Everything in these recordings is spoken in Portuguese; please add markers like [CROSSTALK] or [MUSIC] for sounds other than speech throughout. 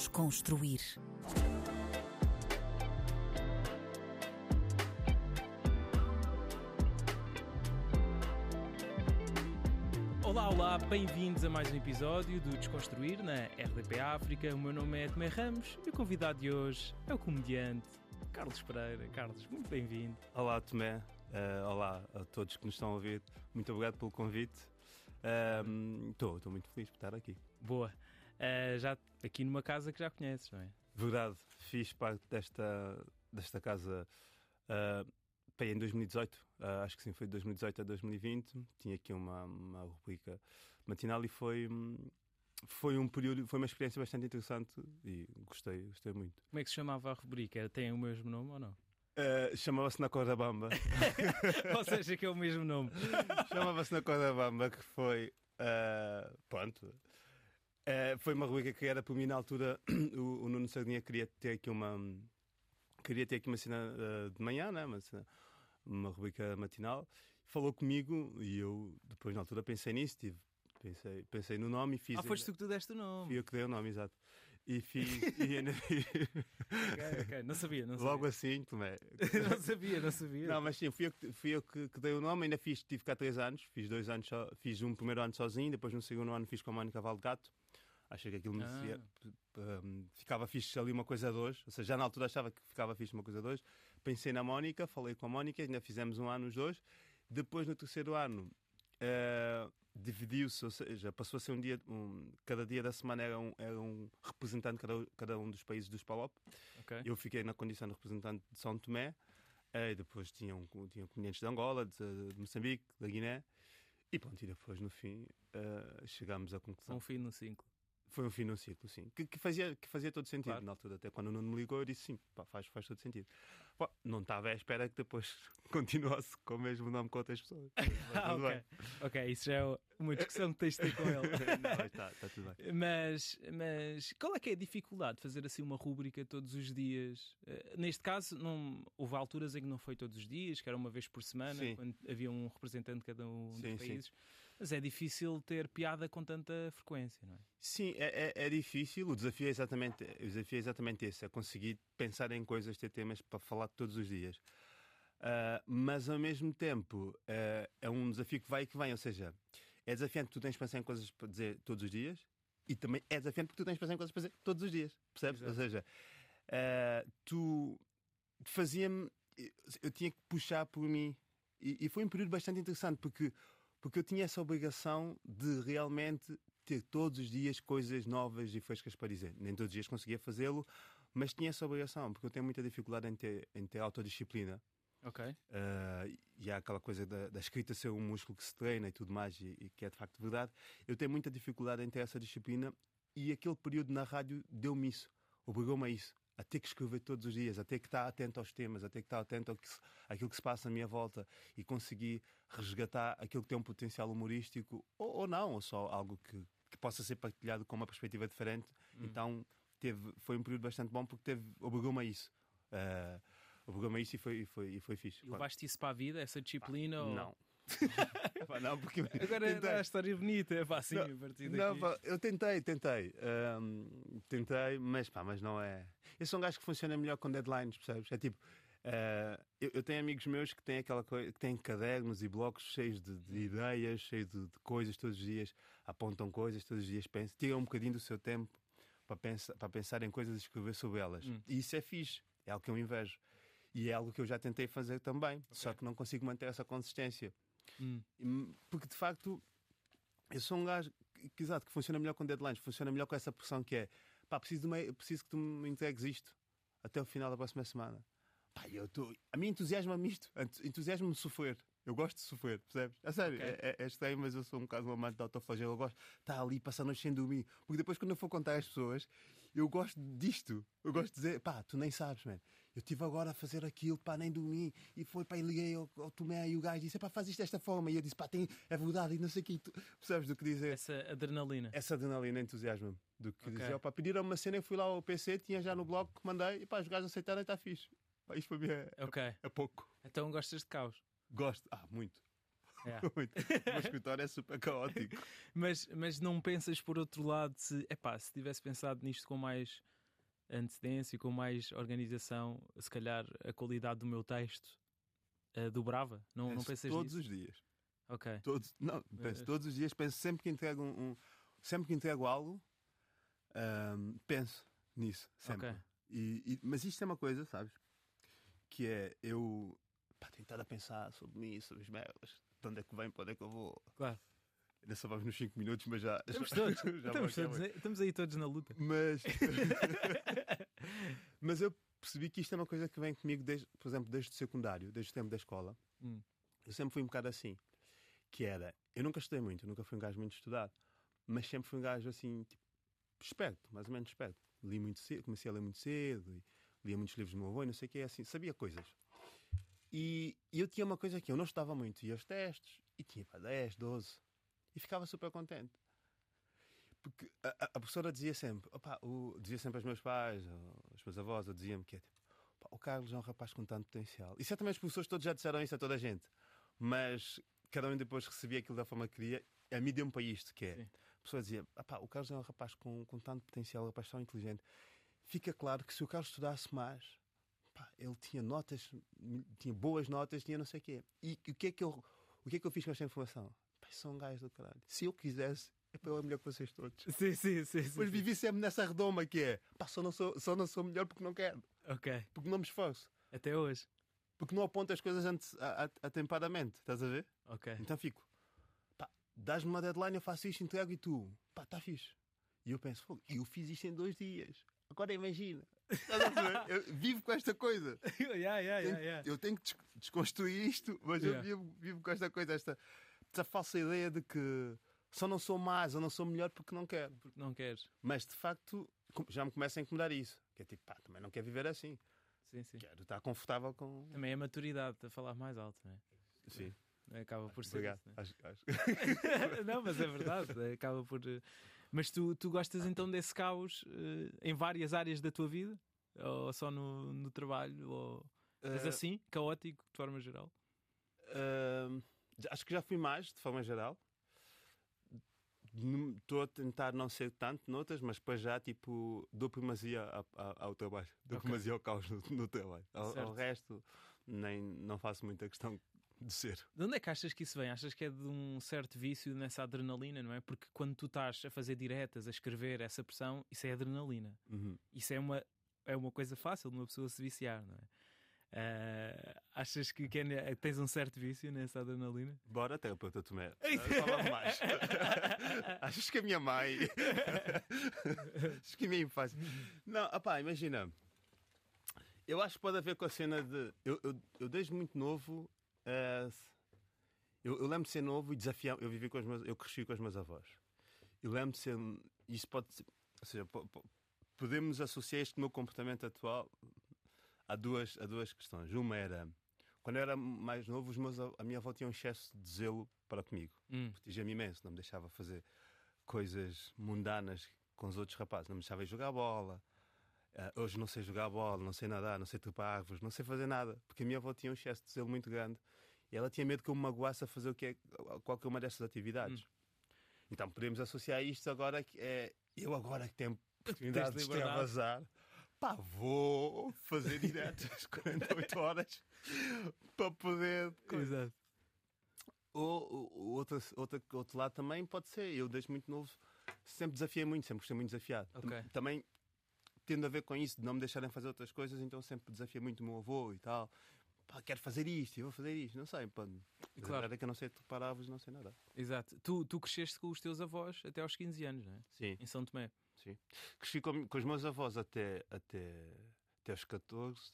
Desconstruir. Olá, olá, bem-vindos a mais um episódio do Desconstruir na RDP África. O meu nome é Tomé Ramos e o convidado de hoje é o comediante Carlos Pereira. Carlos, muito bem-vindo. Olá, Tomé. Uh, olá a todos que nos estão a ouvir. Muito obrigado pelo convite. Estou uh, muito feliz por estar aqui. Boa. Uh, já aqui numa casa que já conheces, não é? Verdade. Fiz parte desta, desta casa uh, em 2018. acho que sim, foi de 2018 a 2020. Tinha aqui uma, uma rubrica matinal e foi. Foi um período, foi uma experiência bastante interessante e gostei, gostei muito. Como é que se chamava a rubrica? Tem o mesmo nome ou não? Uh, Chamava-se Na Corda Bamba. [LAUGHS] Ou seja, que é o mesmo nome. Chamava-se Na Corda Bamba, que foi. Uh, pronto. Uh, foi uma rubrica que era por mim na altura. [CLEARS THROAT] O, o Nuno Sardinha queria ter aqui uma. Queria ter aqui uma cena de manhã, né? uma, cena, uma rubrica matinal. Falou comigo e eu, depois na altura, pensei nisso. Tive Pensei, pensei no nome e fiz. Ah, foste tu que tu deste o nome. Fui eu que dei o nome, exato. E fiz. [LAUGHS] e ainda... ok, ok. Não sabia, não sabia. Logo assim, tomé. [LAUGHS] não sabia, não sabia. Não, mas sim, fui eu, que, fui eu que, que, dei o nome. Ainda fiz, tive cá três anos. Fiz dois anos só. Fiz um primeiro ano sozinho, depois no segundo ano fiz com a Mónica Valdegato. Achei que aquilo me ah. um, ficava fixe ali uma coisa a dois. Ou seja, já na altura achava que ficava fixe uma coisa a dois. Pensei na Mónica, falei com a Mónica, ainda fizemos um ano os dois. Depois, no terceiro ano, uh, dividiu-se, ou seja, passou a ser um dia, um, cada dia da semana era um, era um representante de cada, cada um dos países dos PALOP. Okay. Eu fiquei na condição de representante de São Tomé, e depois tinham, tinham componentes de Angola, de, de, Moçambique, da Guiné, e pronto, e depois no fim uh, chegámos à conclusão. Um fim no ciclo. Foi um fim no ciclo, sim. Que, que, fazia, que fazia todo sentido claro. na altura. Até quando o Nuno me ligou, eu disse sim, pá, faz, faz todo sentido. Não estava à espera que depois [LAUGHS] continuasse com o mesmo nome com outras pessoas. [LAUGHS] ah, ok. ok, isso já é uma discussão que tens de ter com ele. [LAUGHS] não, está, está tudo bem. Mas, mas qual é que é a dificuldade de fazer assim uma rúbrica todos os dias? Uh, neste caso, não, houve alturas em que não foi todos os dias, que era uma vez por semana, sim. quando havia um representante de cada um sim, dos países. Sim. Mas é difícil ter piada com tanta frequência, não é? Sim, é, é, é, difícil. O desafio é, exatamente, o desafio é exatamente esse: é conseguir pensar em coisas, ter temas para falar todos os dias. Uh, mas ao mesmo tempo uh, é um desafio que vai e que vem. Ou seja, é desafiante tu tens de pensar em coisas para dizer todos os dias e também é desafiante porque tu tens de pensar em coisas para dizer todos os dias. Percebes? Exato. Ou seja, uh, tu fazia-me. Eu tinha que puxar por mim. E, e foi um período bastante interessante porque, porque eu tinha essa obrigação de realmente ter todos os dias coisas novas e frescas para dizer. Nem todos os dias conseguia fazê-lo, mas tinha essa obrigação, porque eu tenho muita dificuldade em ter, em ter autodisciplina. Ok. Uh, e há aquela coisa da, da, escrita ser um músculo que se treina e tudo mais, e, e, que é de facto verdade. Eu tenho muita dificuldade em ter essa disciplina, e aquele período na rádio deu-me isso, obrigou-me a isso. A ter que escrever todos os dias, a ter que estar atento aos temas, a ter que estar atento ao que se, àquilo que se passa à minha volta e conseguir resgatar aquilo que tem um potencial humorístico, ou, ou não, ou só algo que, que possa ser partilhado com uma perspectiva diferente. Hum. Então teve, foi um período bastante bom porque teve, obrigou-me a isso. Uh, obrigou-me a isso e foi, e foi, e foi fixe. E levaste isso para a vida, essa disciplina? Ah, ou... Não. [LAUGHS] não, porque Agora tentei. a história bonita, é assim, não, a partir daqui. Não, pá, eu tentei, tentei. Um, tentei, mas pá, mas não é. Eu sou um gajo que funciona melhor com deadlines, percebes? É tipo. Uh, eu, eu, tenho amigos meus que têm aquela coisa, que têm cadernos e blocos cheios de, de ideias, cheios de, de, coisas todos os dias, apontam coisas todos os dias, pensam, tiram um bocadinho do seu tempo para pensar, para pensar em coisas e escrever sobre elas. Hum. E isso é fixe, é algo que eu invejo. E é algo que eu já tentei fazer também, okay. só que não consigo manter essa consistência. Hum. Porque de facto eu sou um gajo que, exato, que funciona melhor com deadlines, funciona melhor com essa pressão que é pá, preciso, uma, preciso que tu me entregues isto até o final da próxima semana. Pá, eu tô... A mim entusiasma-me isto, entusiasma-me sofrer. Eu gosto de sofrer, percebes? A sério, okay. é, é, estranho, mas eu sou um bocado um amante de autoflagelo. Eu gosto de estar ali passando noite sem dormir. Porque depois, quando eu for contar às pessoas, eu gosto disto. Eu gosto de dizer, pá, tu nem sabes, man. Eu estive agora a fazer aquilo, pá, nem dormi. E foi, pá, e liguei ao, ao Tomé e o gajo disse, pá, faz isto desta forma. E eu disse, pá, tem, é verdade, e não sei o que. Tu, percebes do que dizer? Essa adrenalina. Essa adrenalina entusiasma-me. Do que okay. dizer, pá, pediram uma cena, eu fui lá ao PC, tinha já no blog, mandei, e pá, os gajos aceitaram e está fixe. Pá, isto para mim é, okay. é, é pouco. Então gostas de caos? Gosto, ah, muito. [LAUGHS] Yeah. o meu escritório é super caótico. [LAUGHS] mas, mas não pensas por outro lado se, epá, se tivesse pensado nisto com mais antecedência, com mais organização, se calhar a qualidade do meu texto uh, dobrava? Não, penso não pensas todos nisso? os dias. Ok. Todos, não, penso todos os dias, penso sempre que entrego um, um sempre que entrego algo, um, penso nisso, sempre. Okay. E, e, mas isto é uma coisa, sabes? Que é eu pá, tentar a pensar sobre mim, sobre as merdas, de onde é que vem, para onde é que eu vou. Claro. Ainda só vamos nos 5 minutos, mas já. Estamos todos. [LAUGHS] já estamos, todos estamos aí todos na luta. Mas. [LAUGHS] [LAUGHS] mas eu percebi que isto é uma coisa que vem comigo, desde, por exemplo, desde o secundário, desde o tempo da escola. Hum. Eu sempre fui um bocado assim. Que era. Eu nunca estudei muito, nunca fui um gajo muito estudado. Mas sempre fui um gajo assim, tipo, esperto, mais ou menos esperto. Li muito cedo, comecei a ler muito cedo, lia muitos livros do meu avô e não sei o que, é assim, sabia coisas. E, e eu tinha uma coisa que eu não estava muito, ia aos testes e tinha para 10, 12 e ficava super contente. Porque a, a professora dizia sempre, opa, o, dizia sempre aos meus pais, aos meus avós, ou dizia-me que é tipo, o Carlos é um rapaz com tanto potencial. E certamente os professores todos já disseram isso a toda a gente, mas cada um depois recebia aquilo da forma que queria. A mim deu-me para isto, que é. Sim. A pessoa dizia, o Carlos é um rapaz com, com tanto potencial, um rapaz tão inteligente. Fica claro que se o Carlos estudasse mais, pá, ele tinha notas, tinha boas notas, tinha não sei o quê. E o que é que eu, o que é que eu fiz com esta informação? Pá, são gajos do caralho. Se eu quisesse, é para eu é melhor que vocês todos. Sim, sim, sim. Mas sim, vivi sempre nessa redoma que é, pá, só não sou, só não sou melhor porque não quero. Ok. Porque não me esforço. Até hoje. Porque não aponto as coisas antes, atempadamente, estás a ver? Ok. Então fico, pá, dás-me uma deadline, eu faço isto, entrego e tu, pá, está fixe. E eu penso, eu fiz isto em dois dias. Agora imagina. Eu vivo com esta coisa. [LAUGHS] yeah, yeah, tenho, yeah, eu tenho que desconstruir isto, mas eu vivo, vivo, com esta coisa, esta, esta falsa ideia de que só não sou mais ou não sou melhor porque não quero. Porque não queres. Mas de facto já me começa a incomodar isso. Que é tipo, pá, também não quero viver assim. Sim, sim. Quero estar confortável com. Também é a maturidade a falar mais alto, não é? Sim. Acaba por ser. Obrigado. Isso, é? acho, acho. [LAUGHS] não, mas é verdade. Acaba por. Eh, mas tu, tu gostas então desse caos uh, em várias áreas da tua vida? Ou só no, no trabalho? Ou... Mas uh, assim, caótico, de forma geral? Uh, acho que já fui mais, de forma geral. Estou a tentar não ser tanto noutras, mas depois já tipo dou primazia ao trabalho, dou okay. primazia ao caos no, no trabalho. Ao, ao, resto, nem, não faço muita questão de ser. De onde é que achas que isso vem? Achas que é de um certo vício nessa adrenalina, não é? Porque quando tu estás a fazer diretas, a escrever essa pressão, isso é adrenalina. Uhum. Isso é uma, é uma coisa fácil de uma pessoa se viciar, não é? Uh, achas que, que é, tens um certo vício nessa adrenalina? Bora, terapeuta Tomé. Fala mais. [LAUGHS] achas que a minha mãe. [LAUGHS] achas que a minha infância. Não, opá, imagina. Eu acho que pode haver com a cena de. Eu, eu, eu desde muito novo Uh, eu, eu, lembro de ser novo e desafiar. Eu vivi com os meus, eu cresci com os meus avós. Eu lembro de ser. Isso pode ser. Ou seja, podemos associar este meu comportamento atual a duas, a duas questões. Uma era. Quando eu era mais novo, os meus, a minha avó tinha um excesso de zelo para comigo. Hum. Protegia-me imenso. Não me deixava fazer coisas mundanas com os outros rapazes. Não me deixava ir jogar bola. Uh, hoje não sei jogar bola, não sei nadar, não sei trepar árvores, não sei fazer nada, porque a minha avó tinha um excesso de zelo muito grande e ela tinha medo que eu me magoasse a fazer o que é, qualquer uma dessas atividades. Hum. Então podemos associar isto agora que é eu agora que tenho [LAUGHS] oportunidade de extravasar, pá, vou fazer diretas 48 horas para poder. Exato. Ou, ou outro, outro, outro lado também pode ser, eu desde muito novo sempre desafiei muito, sempre gostei muito desafiado. Okay. Também tendo a ver com isso, de não me deixarem fazer outras coisas, então sempre desafia muito o meu avô e tal. Pá, quero fazer isto, eu vou fazer isto, não sei. Pá. A claro. verdade é que eu não sei preparar árvores, não sei nada. Exato. Tu, tu cresceste com os teus avós até aos 15 anos, não é? Sim. Em São Tomé. Sim. Cresci com, com os meus avós até, até, até aos 14,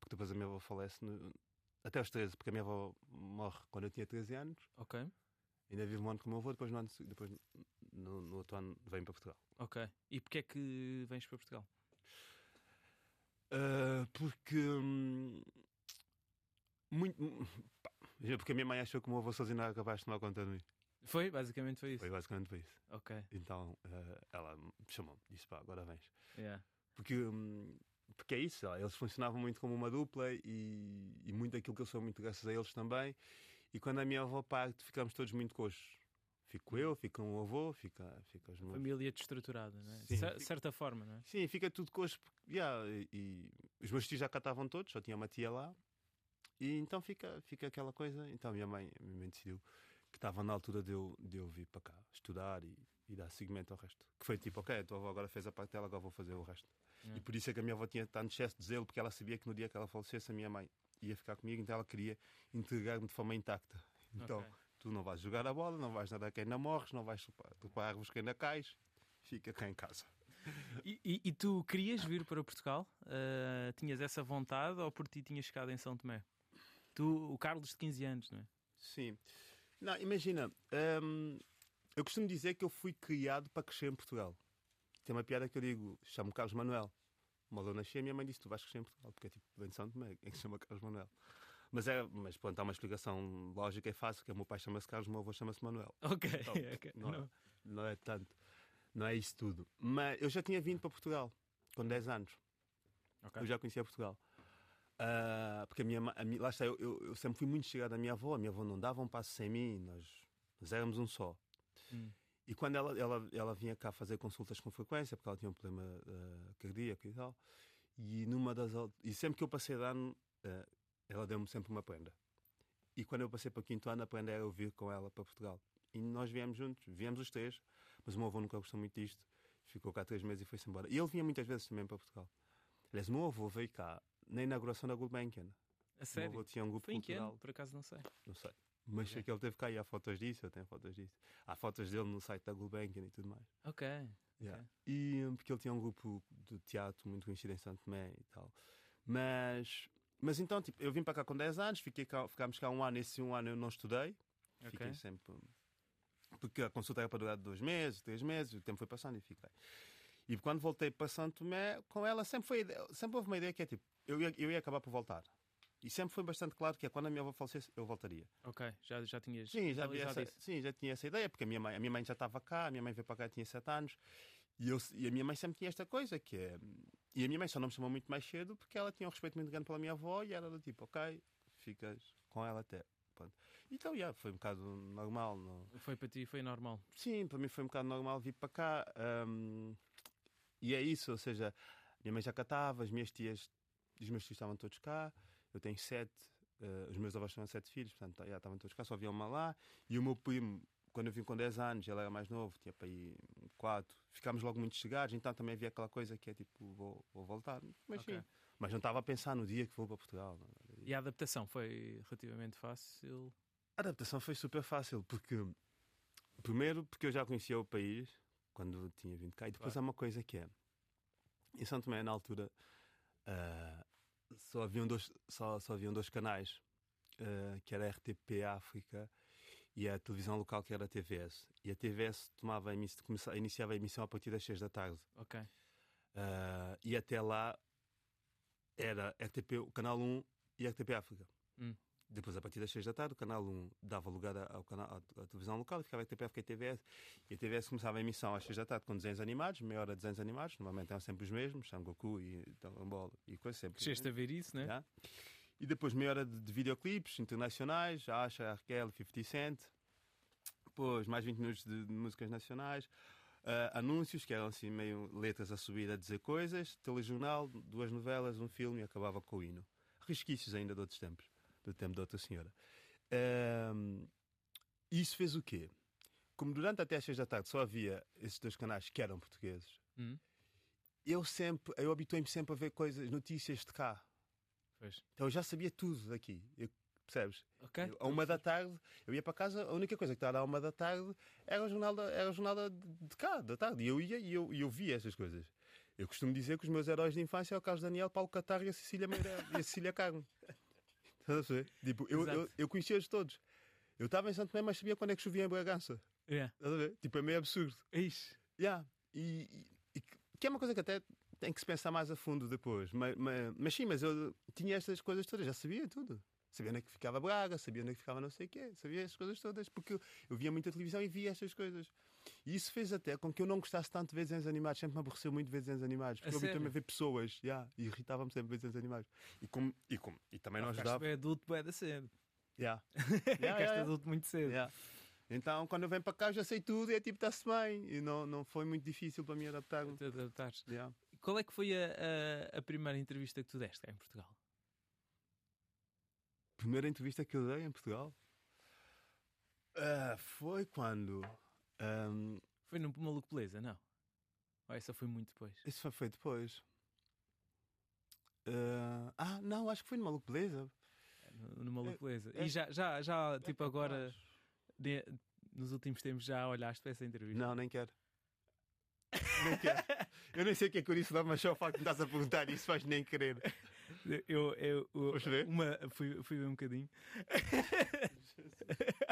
porque depois a minha avó falece no, até aos 13, porque a minha avó morre quando eu tinha 13 anos. Ok. Ainda vivo um ano com o meu avô, depois no, ano, depois no, no outro ano venho para Portugal. Ok. E porquê é que vens para Portugal? Uh, porque. Hum, muito. Pá, porque a minha mãe achou que o meu avô sozinho era capaz de tomar conta de mim. Foi? Basicamente foi isso? Foi basicamente foi isso. Ok. Então uh, ela me chamou-me, disse pá, agora vens. Yeah. Porque. Um, porque é isso, eles funcionavam muito como uma dupla e, e muito aquilo que eu sou muito graças a eles também. E quando a minha avó parte, ficamos todos muito coxos. Fico eu, fica um avô, fica, fica os meus. Família destruturada, não é? Sim, de certa forma, não é? Sim, fica tudo coxo. Yeah, e, e, os meus tios já cá estavam todos, só tinha uma tia lá. E então fica, fica aquela coisa. Então minha mãe, minha mãe decidiu que estava na altura de eu, de eu vir para cá estudar e, e dar seguimento ao resto. Que foi tipo, ok, a tua avó agora fez a parte dela, agora vou fazer o resto. E por isso é que a minha avó tinha tanto excesso de zelo, porque ela sabia que no dia que ela falecesse, a minha mãe ia ficar comigo, então ela queria entregar-me de forma intacta. Então, okay. tu não vais jogar a bola, não vais nadar quem não morres, não vais topar árvores quem ainda cais, fica cá em casa. E, e, e, tu querias vir para Portugal? Uh, tinhas essa vontade ou por ti tinhas chegado em São Tomé? Tu, o Carlos de 15 anos, não é? Sim. Não, imagina, hum, eu costumo dizer que eu fui criado para crescer em Portugal. Tem uma piada que eu digo, chamo Carlos Manuel. Mal eu nasci, a minha mãe disse: Tu vais crescer em Portugal, porque é tipo, vem de São Tomé, é que se chama Carlos Manuel. Mas, é, mas pronto, há uma explicação lógica e fácil: que o meu pai chama-se Carlos, o meu avô chama-se Manuel. Ok, então, [LAUGHS] okay. Não, não. não é tanto, não é isso tudo. Mas eu já tinha vindo para Portugal com 10 anos. Okay. Eu já conhecia Portugal. Uh, porque a minha, a minha, lá está, eu, eu, eu, sempre fui muito chegado à minha avó. A minha avó não dava um passo sem mim, nós, nós éramos um só. Hum. E quando ela, ela, ela vinha cá fazer consultas com frequência, porque ela tinha um problema uh, cardíaco e tal, e numa das e sempre que eu passei de ano, uh, ela deu-me sempre uma prenda. E quando eu passei para o quinto ano, a prenda era eu vir com ela para Portugal. E nós viemos juntos, viemos os três, mas o meu avô nunca gostou muito disto, ficou cá três meses e foi-se embora. E ele vinha muitas vezes também para Portugal. Aliás, o meu avô veio cá na inauguração da Gulbenkian. A sério? O meu avô tinha um grupo foi cultural. em que ano? Por acaso não sei. Não sei. Mas sei que ele teve cá e há fotos disso, eu tenho fotos disso. Há fotos dele no site da Gulbenkian e tudo mais. Ok. Yeah. okay. E hum, porque ele tinha um grupo de teatro muito conhecido em Santo Tomé e tal. Mas, mas então, tipo, eu vim para cá com 10 anos, fiquei cá, ficámos cá um ano, esse um ano eu não estudei. Okay. Fiquei sempre. Porque a consulta era para durar dois meses, três meses, o tempo foi passando e fiquei. E quando voltei para Santo Tomé, com ela sempre, foi, sempre houve uma ideia que é tipo, eu ia, eu ia acabar por voltar. E sempre foi bastante claro que é quando a minha avó falecesse, eu voltaria. Ok, já, já tinhas. Sim, já, essa, sim, já tinha essa ideia, porque a minha mãe, a minha mãe já estava cá, a minha mãe veio para cá, tinha 7 anos. E, eu, e a minha mãe sempre tinha esta coisa que é. E a minha mãe só não me chamou muito mais cedo porque ela tinha um respeito muito grande pela minha avó e era do tipo, ok, ficas com ela até. Pronto. Então, yeah, foi um bocado normal. Não... Foi para ti, foi normal? Sim, para mim foi um bocado normal vir para cá. Um, e é isso, ou seja, minha mãe já catava, as minhas tias, os meus tios estavam todos cá, eu tenho sete, uh, os meus avós tinham sete filhos, portanto já estavam todos cá, só havia uma lá, e o meu primo, quando eu vim com 10 anos, ele era mais novo, tinha para ir 4, ficámos logo muito chegados, então também havia aquela coisa que é tipo, vou, vou voltar, mas okay. sim. Mas não estava a pensar no dia que vou para Portugal. E a adaptação foi relativamente fácil? A adaptação foi super fácil, porque primeiro porque eu já conhecia o país, quando tinha vindo cá. E depois claro. há uma coisa que é: em São Tomé, na altura, uh, só, haviam dois, só, só haviam dois canais, uh, que era a RTP África e a televisão local, que era a TVS. E a TVS tomava a emissão, começava, iniciava a emissão a partir das 6 da tarde. Ok. Uh, e até lá era RTP, o canal 1 e RTP África. Hum. Depois, a partir das 6 da tarde, o canal 1 dava lugar ao canal, à, televisão local e ficava a TPF e a TVS. E a TVS começava a emissão às 6 da tarde com desenhos animados, meia hora de desenhos animados, normalmente eram sempre os mesmos, Sangoku e Dragon Ball e coisa sempre. Chegaste a ver isso, né? Yeah. E depois meia hora de, de videoclipes internacionais, Asha, Arkel, 50 Cent. Depois mais 20 minutos de, de músicas nacionais. Uh, anúncios, que eram assim meio letras a subir a dizer coisas, telejornal, duas novelas, um filme e acabava com o hino. Resquícios ainda de outros tempos do tempo da outra senhora. Um, isso fez o quê? Como durante até às seis da tarde só havia esses dois canais que eram portugueses, hum. eu sempre, eu habituei-me sempre a ver coisas, notícias de cá. Pois. Então eu já sabia tudo daqui. Eu, percebes? Okay. Eu, a uma da tarde, eu ia para casa, a única coisa que estava a uma da tarde era o jornal, da, era o jornal da, de cá, da tarde. E eu ia e eu, eu via essas coisas. Eu costumo dizer que os meus heróis de infância é o Carlos Daniel, Paulo Catar e a Cecília Meirelles e a Cecília Carmo. [LAUGHS] Estás a? Tipo, eu, eu, eu conhecia-os todos. Eu estava em Santo Tomé, mas sabia quando é que chovia em Bragança. Yeah. Estás a ver? Tipo, é meio absurdo. Ixi. Yeah. E, e, que é uma coisa que até tem que se pensar mais a fundo depois. Mas, mas, mas sim, mas eu tinha estas coisas todas, já sabia tudo. Sabia onde é que ficava Braga, sabia onde é que ficava não sei o quê, sabia as coisas todas, porque eu, eu via muita televisão e via estas coisas. E isso fez até com que eu não gostasse tanto de ver desenhos animados, sempre me aborreceu muito ver desenhos animados, porque a eu habituei-me a ver pessoas, yeah, e irritava-me sempre ver desenhos animados. E, como, e, como, e também não, não ajudava. é adulto, é da cedo. Yeah. yeah, yeah, adulto muito cedo. Yeah. Então, quando eu venho para cá, já sei tudo e é tipo, está-se bem. E não, não foi muito difícil para mim adaptar. Te adaptar yeah. Qual é que foi a, a, a, primeira entrevista que tu deste cá em Portugal? Primeira entrevista que eu dei em Portugal? Uh, foi quando? Um... Foi no Maluco Beleza, não? Ou essa foi muito depois? Isso foi, foi depois. Uh... Ah, não, acho que foi no Maluco Beleza. No, no Maluco Beleza. É, e já, já, já é tipo, agora, de, nos últimos tempos, já olhaste para essa entrevista? Não, nem quero. nem quero. Eu nem sei o que é que isso dá, mas só o facto de estás a perguntar isso faz nem querer. Eu, eu, eu uma, fui, fui ver um bocadinho. [LAUGHS] [LAUGHS]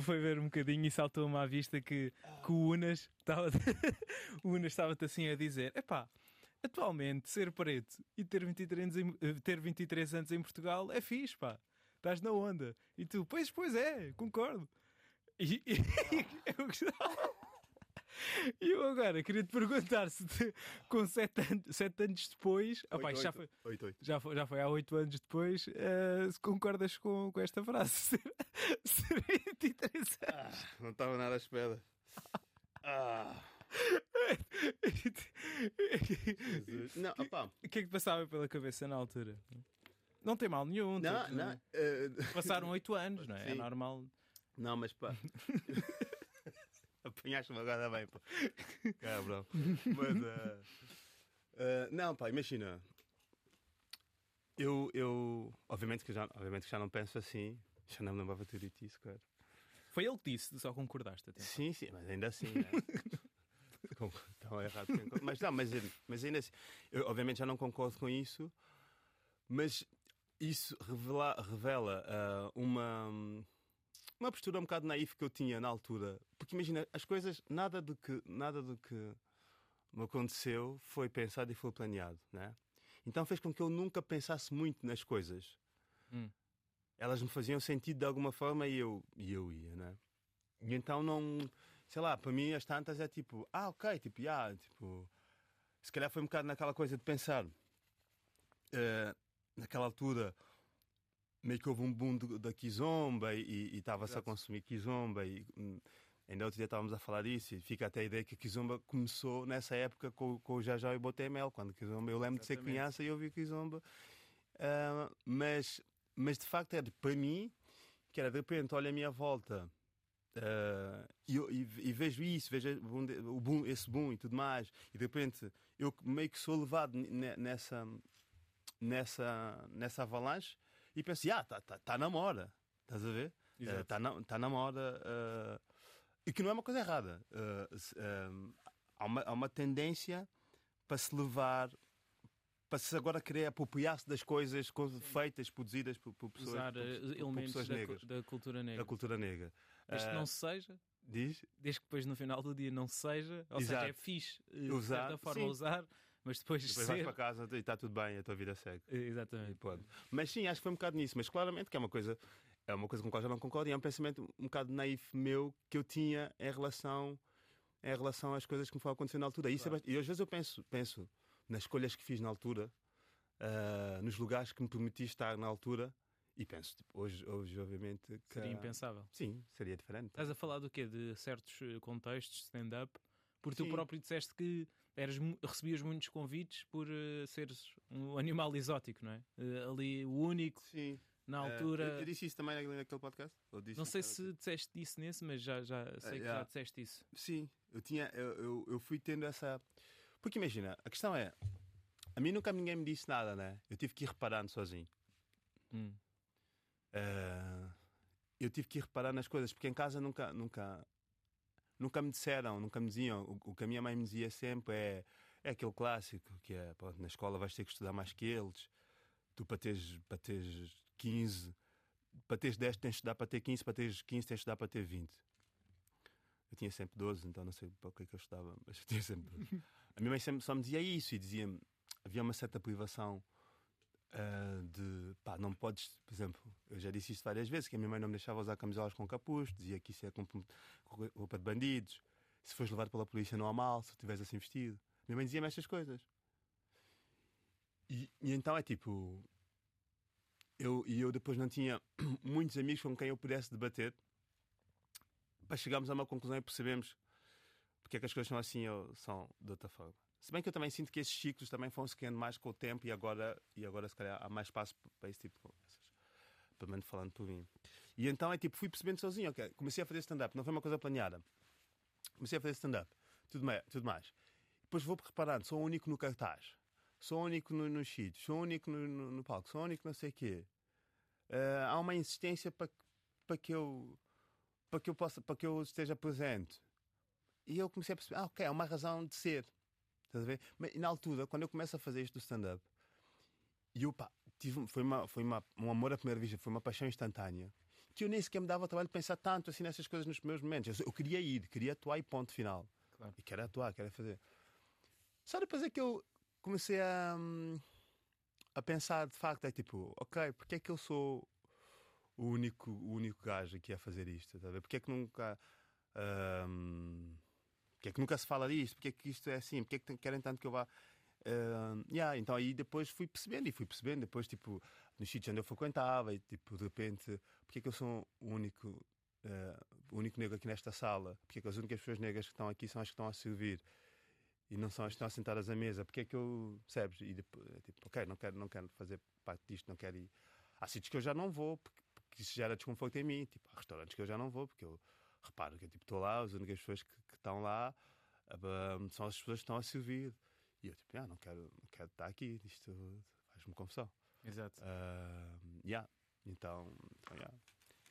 foi ver um bocadinho e saltou-me à vista que, que o Unas estava [LAUGHS] o Unas estava-te assim a dizer: epá, atualmente ser preto e ter 23, em, eh, ter 23 anos em Portugal é fixe, pá. Estás na onda. E tu, pois, pois é, concordo. E, [LAUGHS] e, eu gostava. [LAUGHS] E eu agora queria te perguntar se te, com sete anos, sete anos depois, oito, opa, já, foi, oito, oito. Já, foi, já foi há oito anos depois, uh, se concordas com, com esta frase? Ser 23 anos. Ah, não estava nada à espera. Ah. não, [LAUGHS] opa. O que é que passava pela cabeça na altura? Não tem mal nenhum. Não, tipo, não. Uh... Passaram oito anos, [LAUGHS] não é? Sim. É normal. Não, mas pá. Apanhaste-me agora bem, pá. [LAUGHS] Cabrão. Mas. Uh, uh, não, pá, imagina. Eu, eu. Obviamente que, já, obviamente que já não penso assim. Já não me lembrava de ter isso, cara. Foi ele que disse, só concordaste até. Sim, sim, mas ainda assim, né? [LAUGHS] Estão errado. Mas não, mas, mas ainda assim. Eu, obviamente já não concordo com isso, mas isso revela, revela uh, uma uma postura um bocado naif que eu tinha na altura. Porque imagina, as coisas, nada do que, nada do que me aconteceu foi pensado e foi planeado, né? Então fez com que eu nunca pensasse muito nas coisas. Hum. Elas me faziam sentido de alguma forma e eu, e eu ia, né? E então não, sei lá, para mim as tantas é tipo, ah, ok, tipo, yeah, tipo, se calhar foi um bocado naquela coisa de pensar, uh, naquela altura, meio que houve um boom da Kizomba e estava-se a consumir Kizomba e hum, ainda outro dia estávamos a falar disso e fica até a ideia que a Kizomba começou nessa época com, com o Jajá e o Botemel, quando Kizomba, eu lembro Exatamente. de ser criança e ouvi Kizomba, uh, mas, mas de facto era para mim, que era de repente, olha a minha volta uh, e, e, e, vejo isso, vejo o boom, esse boom e tudo mais, e de repente eu meio que sou levado nessa, nessa, nessa avalanche e penso, ah, está tá, tá na moda, estás a ver? Está uh, tá na, tá na moda. Uh, e que não é uma coisa errada. Uh, há, uma, há uma tendência para se levar para se agora querer apropriar-se das coisas feitas, produzidas por, por pessoas, Usar por, por, elementos pessoas negras, da cultura negra. Da cultura negra. Desde que não seja. Diz? Desde que depois no final do dia não seja. Ou Exato. seja, é fixe de certa forma sim. usar mas depois, depois ser... vais para casa e está tudo bem, a tua vida segue. Exatamente. Mas sim, acho que foi um bocado nisso, mas claramente que é uma coisa, é uma coisa com a qual já não concordo e é um pensamento um bocado naif meu que eu tinha em relação, em relação às coisas que me foram acontecendo na altura. Isso é claro. é, e às vezes eu penso, penso nas escolhas que fiz na altura, uh, nos lugares que me permiti estar na altura. E penso, tipo, hoje, hoje obviamente. Que, seria impensável. Sim, seria diferente. Estás a falar do quê? De certos eh, contextos, stand-up? Porque tu próprio disseste que eras, recebias muitos convites por uh, seres um animal exótico, não é? Uh, ali o único. Sim. Na altura. Uh, eu, eu, disse isso também naquele podcast? não sei se disseste isso nesse, mas já, já sei que já disseste isso. Sim, eu, tinha, eu, eu, eu, fui tendo essa. Porque imagina, a questão é: a mim nunca ninguém me disse nada, né? Eu tive que ir reparando sozinho. Hum. eu tive que ir reparar nas coisas, porque em casa nunca, nunca, nunca me disseram, nunca me diziam. O, o, que a minha mãe me dizia sempre é, é aquele clássico que é pronto, na escola vais ter que estudar mais que eles. Tu para teres, para teres 15, para teres 10 tens de estudar para ter 15, para teres 15 tens de estudar para ter 20. Eu tinha sempre 12, então não sei para o que é que eu estudava, mas eu tinha sempre 12. [LAUGHS] A minha mãe sempre só me dizia isso e dizia-me, havia uma certa privação Uh, de pá, não podes, por exemplo, eu já disse isto várias vezes, que a minha mãe não me deixava usar camisolas com capuz, dizia que isso é roupa de bandidos, se fores levado pela polícia não há mal, se estiveres assim vestido. Minha mãe dizia-me estas coisas. E, e, então é tipo. eu, e eu depois não tinha [CLEARS THROAT] muitos amigos com quem eu pudesse debater para chegarmos a uma conclusão e percebemos porque é que as coisas são assim ou são de outra forma. Se bem que eu também sinto que esses ciclos também foram se criando mais com o tempo e agora, e agora se calhar há mais espaço para esse tipo de conversas. Pelo menos falando por mim. E então é tipo, fui percebendo sozinho, ok, comecei a fazer stand-up, não foi uma coisa planeada. Comecei a fazer stand-up, tudo, mais, tudo mais. Depois vou reparando, sou o único no cartaz, sou o único no sítios, sou o único no, no, no, palco, sou o único não sei o quê. Uh, há uma insistência para, para que eu para que eu possa, para que eu esteja presente. E eu comecei a perceber, ah, ok, há uma razão de ser. Estás a ver? Mas na altura, quando eu começo a fazer isto do stand-up, e eu, pá, tive, foi, uma, foi uma, um amor à primeira vista, foi uma paixão instantânea, que eu nem sequer me dava trabalho de pensar tanto assim nessas coisas nos primeiros momentos. Eu, eu queria ir, queria atuar e ponto final. Claro. E quero atuar, quero fazer. Só depois é que eu comecei a, a pensar, de facto, é tipo, ok, porque é que eu sou o único, o único gajo aqui a fazer isto? Tá porque é que nunca. Um, porque é que nunca se fala disto? Porque é que isto é assim? Porque é que querem tanto que eu vá. Uh, yeah, então aí depois fui percebendo e fui percebendo depois tipo nos sítios onde eu frequentava e tipo de repente porque é que eu sou o único uh, o único negro aqui nesta sala porque é que as únicas pessoas negras que estão aqui são as que estão a servir e não são as que estão sentadas à mesa porque é que eu percebes e depois é tipo ok não quero não quero fazer parte disto não quero ir há sítios que eu já não vou porque, porque isso gera desconforto em mim tipo há restaurantes que eu já não vou porque eu reparo que eu tipo, estou lá, as únicas pessoas que, que estão lá uh, são as pessoas que estão a servir. E eu tipo, ah, não quero, não quero estar aqui, isto faz-me confusão. Exato. Uh, yeah. Então, então yeah.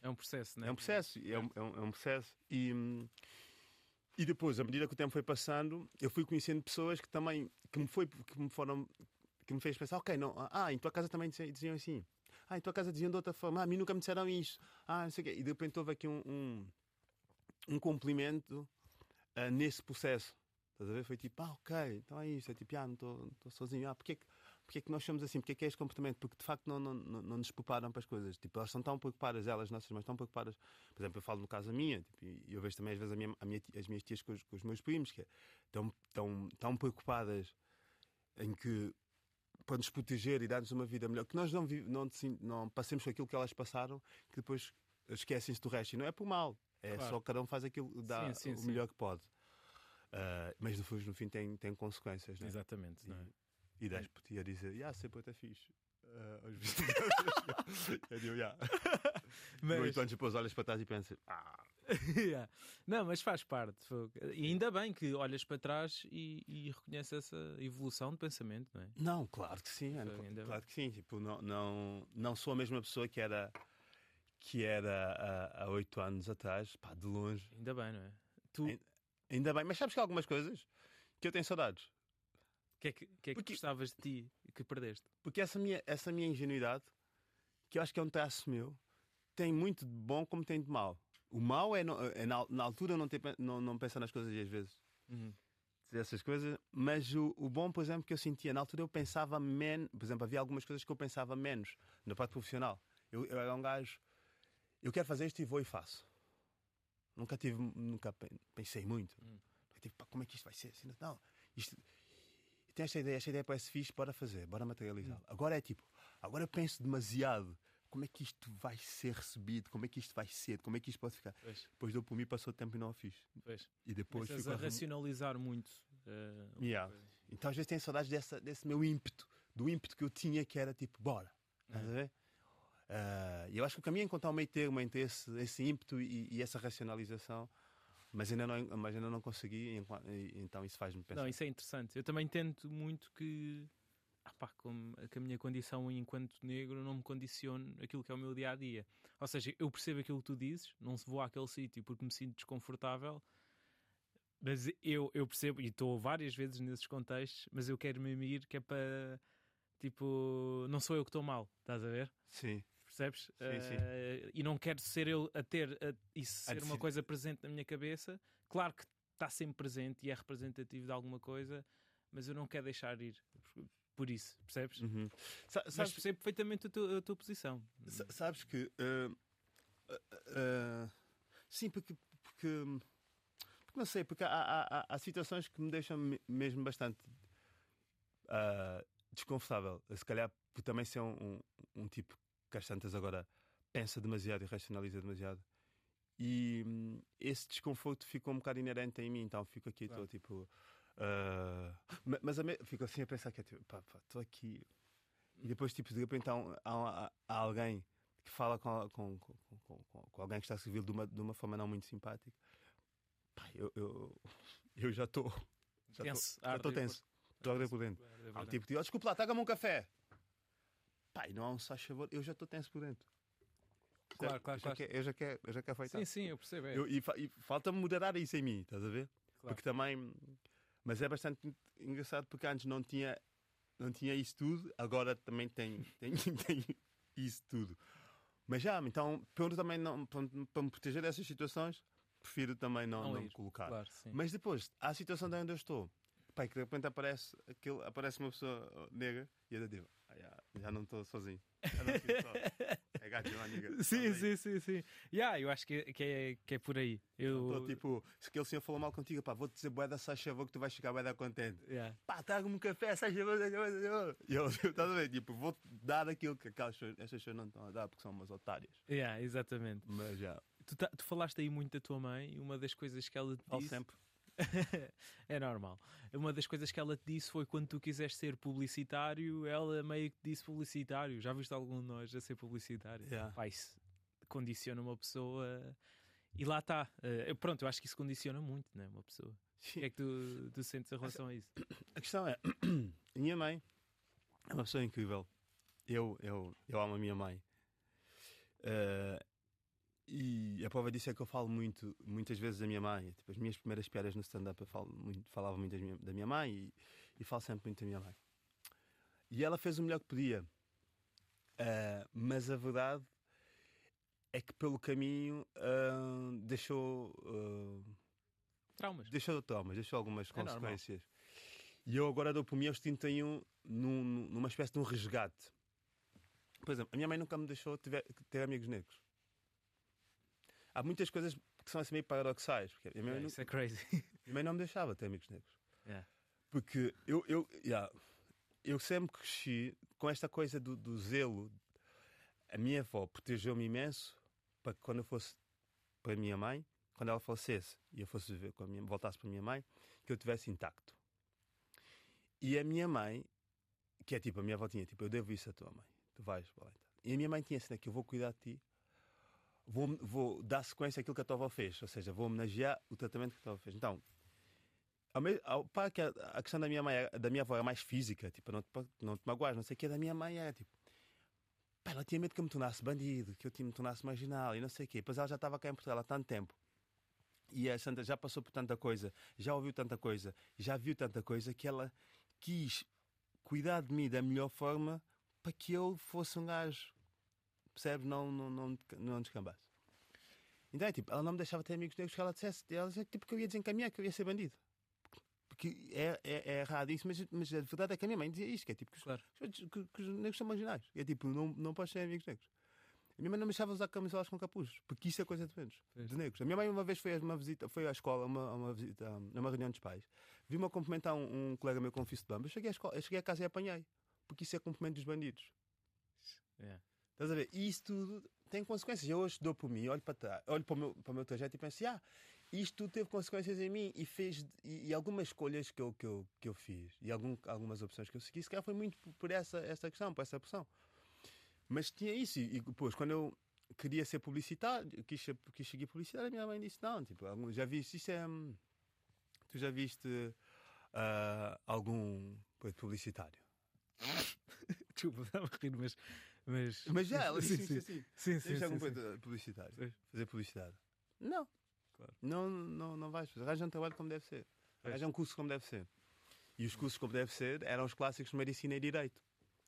É um processo, não é? É um processo, é um, é um, é um processo. E, e depois, à medida que o tempo foi passando, eu fui conhecendo pessoas que também que me, foi, que me foram que me fez pensar, ok, não, ah, em tua casa também diziam assim. Ah, em tua casa diziam de outra forma. Ah, a mim nunca me disseram isto. Ah, não sei o quê. E de repente houve aqui um, um um complemento uh, nesse processo. Estás a ver? Foi tipo, ah, ok, então é isso. É tipo, ah, não estou sozinho. Ah, porque é, que, porque é que nós somos assim? Porque é que é este comportamento? Porque de facto não, não, não, não nos preparam para as coisas. Tipo, elas são tão preocupadas, elas, nossas mães, tão preocupadas. Por exemplo, eu falo no caso a minha, tipo, e eu vejo também às vezes a minha, a minha, as minhas tias com os, com os meus primos, que é, tão, tão, tão preocupadas em que para nos proteger e dar-nos uma vida melhor, que nós não, não, não passemos por aquilo que elas passaram, que depois esquecem-se do resto. E não é por mal, é claro. só cada um faz aquilo, dá sim, sim, o melhor que pode. Uh, mas depois, no fim, tem, tem consequências. Né? Exatamente. E, não é? e das por ti a dizer, yeah, sempre até fixe. Uh, [LAUGHS] eu digo, yeah. Mas... Oito anos depois olhas para trás e pensas, ah. [LAUGHS] yeah. Não, mas faz parte. E ainda bem que olhas para trás e, e reconheces essa evolução de pensamento, não é? Não, claro que sim. Foi, claro que sim. Tipo, não, não, não sou a mesma pessoa que era que era há oito anos atrás, pá, de longe. Ainda bem, não é? Tu... Ainda bem, mas sabes que há algumas coisas que eu tenho saudades. O que é que, que, é que Porque... gostavas de ti que perdeste? Porque essa minha, essa minha ingenuidade, que eu acho que é um traço meu, tem muito de bom como tem de mal. O mal é, no, é na, na, altura não, ter, não, não pensar nas coisas às vezes. Uhum. Essas coisas, mas o, o, bom, por exemplo, que eu sentia na altura, eu pensava menos. Por exemplo, havia algumas coisas que eu pensava menos na parte profissional. Eu, eu era um gajo eu quero fazer isto e vou e faço. Nunca tive, nunca pensei muito. Hum. Tive, pá, como é que isto vai ser? Assim, não, isto, tenho esta ideia, esta ideia parece fixe, bora fazer, bora materializar. Hum. Agora é tipo, agora eu penso demasiado. Como é que isto vai ser recebido? Como é que isto vai ser? Como é que isto pode ficar? Pois. Depois deu por mim, passou o tempo e não o fiz. Pois. E depois ficou a racionalizar muito. Uh, yeah. Então às vezes tenho saudades dessa, desse meu ímpeto, do ímpeto que eu tinha que era tipo, bora. Estás a ver? Uh, eu acho que o caminho é encontrar um meio termo entre esse, esse ímpeto e, e, essa racionalização, mas ainda não, mas ainda não consegui, então isso faz-me pensar. Não, isso é interessante. Eu também tento muito que, ah pá, como, que a minha condição enquanto negro não me condicione aquilo que é o meu dia a dia. Ou seja, eu percebo aquilo que tu dizes, não se vou àquele sítio porque me sinto desconfortável. Mas eu, eu percebo, e estou várias vezes nesses contextos, mas eu quero me ir que é para tipo, não sou eu que estou mal, estás a ver? Sim percebes? Sim, sim. Uh, e não quero ser eu a ter a, isso ser uma coisa presente na minha cabeça. Claro que está sempre presente e é representativo de alguma coisa, mas eu não quero deixar ir por isso, percebes? Uhum. Sabes, mas percebo perfeitamente a tua, a tua posição. Sabes que. Uh, uh, sim, porque, porque, porque. não sei, porque há, há, há, situações que me deixam mesmo bastante desconfortável. Se calhar por também ser um, um, um tipo que às tantas agora pensa demasiado e racionaliza demasiado. E hum, esse desconforto ficou um bocado inerente em mim, então fico aqui, estou claro. tipo. Uh, mas a me... fico assim a pensar que é tipo, pá, estou aqui. E depois, tipo, de repente há, um, há, há alguém que fala com, com, com, com, alguém que está civil de uma, de uma forma não muito simpática. Pá, eu, eu, [LAUGHS] eu já estou. Já estou tenso. Estou a por dentro. Há um tipo de, oh, desculpa lá, traga-me um café. Pá, e não há um só favor, eu já estou tenso por dentro. Claro, claro, claro. eu já quero, eu já quero Sim, sim, eu percebo. É. Eu, e, e falta-me moderar isso em mim, estás a ver? Claro. Porque também. Mas é bastante engraçado porque antes não tinha, não tinha isso tudo, agora também tem, [LAUGHS] tem, tem isso tudo. Mas já, então, para também não, para, para me proteger dessas situações, prefiro também não, não, não me colocar. Claro, Mas depois, há a situação de onde eu estou, pai, que de repente aparece, aquilo, aparece uma pessoa negra e eu digo, ah, já, não estou sozinho. É [LAUGHS] gato, amiga. Sim, sim, sim, sim. Yeah, eu acho que, que, é, que é por aí. Eu estou tipo, se aquele senhor falou mal contigo, pá, vou-te dizer boeda, sai favor que tu vais ficar boeda contente. Yeah. Pá, traga-me um café, sai favor. E [LAUGHS] eu, estás a ver? Tipo, vou-te dar aquilo que aquelas essas pessoas não estão a dar porque são umas otárias. Yeah, exatamente. Mas já. Tu, tá, tu falaste aí muito da tua mãe e uma das coisas que ela te Falo disse. sempre. [LAUGHS] é normal. Uma das coisas que ela te disse foi quando tu quiseste ser publicitário, ela meio que disse publicitário. Já viste algum de nós a ser publicitário? Yeah. Pá, isso condiciona uma pessoa e lá está. Uh, pronto, eu acho que isso condiciona muito, né? Uma pessoa. O que é que tu, tu sentes em relação a isso? A questão é: [CLEARS THROAT] a minha mãe é uma pessoa incrível. Eu, eu, eu amo a minha mãe. Uh, e a prova disso é que eu falo muito, muitas vezes da minha mãe. Tipo, as minhas primeiras piadas no stand-up eu falo muito, falava muito da minha, mãe e, e, falo sempre muito da minha mãe. E ela fez o melhor que podia. Uh, mas a verdade é que pelo caminho uh, deixou. Uh, traumas. Deixou traumas, deixou algumas é consequências. Normal. E eu agora dou por mim aos 31 num, numa espécie de um resgate. Por exemplo, a minha mãe nunca me deixou ter, ter amigos negros há muitas coisas que são assim meio paradoxais. Porque minha yeah, não, isso é crazy. [LAUGHS] Minha mãe não me deixava ter amigos negros. Yeah. Porque eu, eu, yeah, eu sempre cresci com esta coisa do, do zelo. A minha avó protegeu-me imenso para que quando eu fosse para a minha mãe, quando ela falecesse e eu fosse viver com a minha, voltasse para a minha mãe, que eu tivesse intacto. E a minha mãe, que é tipo, a minha avó tinha, tipo, eu devo isso à tua mãe, tu vais, E a minha mãe tinha assim, que eu vou cuidar de ti vou, vou dar sequência àquilo que a tua avó fez, ou seja, vou homenagear o tratamento que a avó fez. Então, ao ao, para que a, a, questão da minha mãe, da minha avó é mais física, tipo, não não te magoas, não sei o que, da minha mãe é tipo, pá, ela tinha medo que eu me tornasse bandido, que eu me tornasse marginal e não sei o quê. Pois ela já estava cá em Portugal há tanto tempo. E a Santa já passou por tanta coisa, já ouviu tanta coisa, já viu tanta coisa que ela quis cuidar de mim da melhor forma para que eu fosse um gajo percebes? Não, não, não, não descambasse. Então é tipo, ela não me deixava ter amigos negros que ela dissesse, ela dizia tipo que eu ia desencaminhar, que eu ia ser bandido. Porque é, é, é errado isso, mas, mas a verdade é que a minha mãe dizia isto, que é tipo que, claro. os, que, que os negros são marginais. É tipo, não, não podes ser amigos negros. A minha mãe não me deixava usar camisolas com capuzes, porque isso é coisa de menos, de negros. A minha mãe uma vez foi a uma visita, foi à escola, uma, uma visita, uma reunião dos pais. Vi-me a cumprimentar um, um, colega meu com um de bamba. Eu cheguei à, escola, eu cheguei à casa e apanhei, porque isso é cumprimento dos bandidos. Yeah. Estás a ver? E isso tudo tem consequências. Eu hoje dou por mim, olho para olho para o meu, para o meu trajeto e penso, ah, isto tudo teve consequências em mim e fez e, e, algumas escolhas que eu, que eu, que eu fiz e algum, algumas opções que eu segui, se calhar foi muito por essa, essa questão, por essa opção. Mas tinha isso, e, depois, quando eu queria ser publicitário, quis, quis seguir publicidade, a minha mãe disse: Não, tipo, já viste, isso é. Hum, tu já viste uh, algum publicitário? [LAUGHS] Desculpa, estava a rir, mas mas, mas já, ela [LAUGHS] disse sim, assim. Sim, sim. Tens algum ponto publicitário? Sim. Fazer publicidade? Não. Claro. Não, não, não vais fazer. Arranja um trabalho como deve ser. Arranja um curso como deve ser. E os cursos como deve ser eram os clássicos de Medicina e Direito.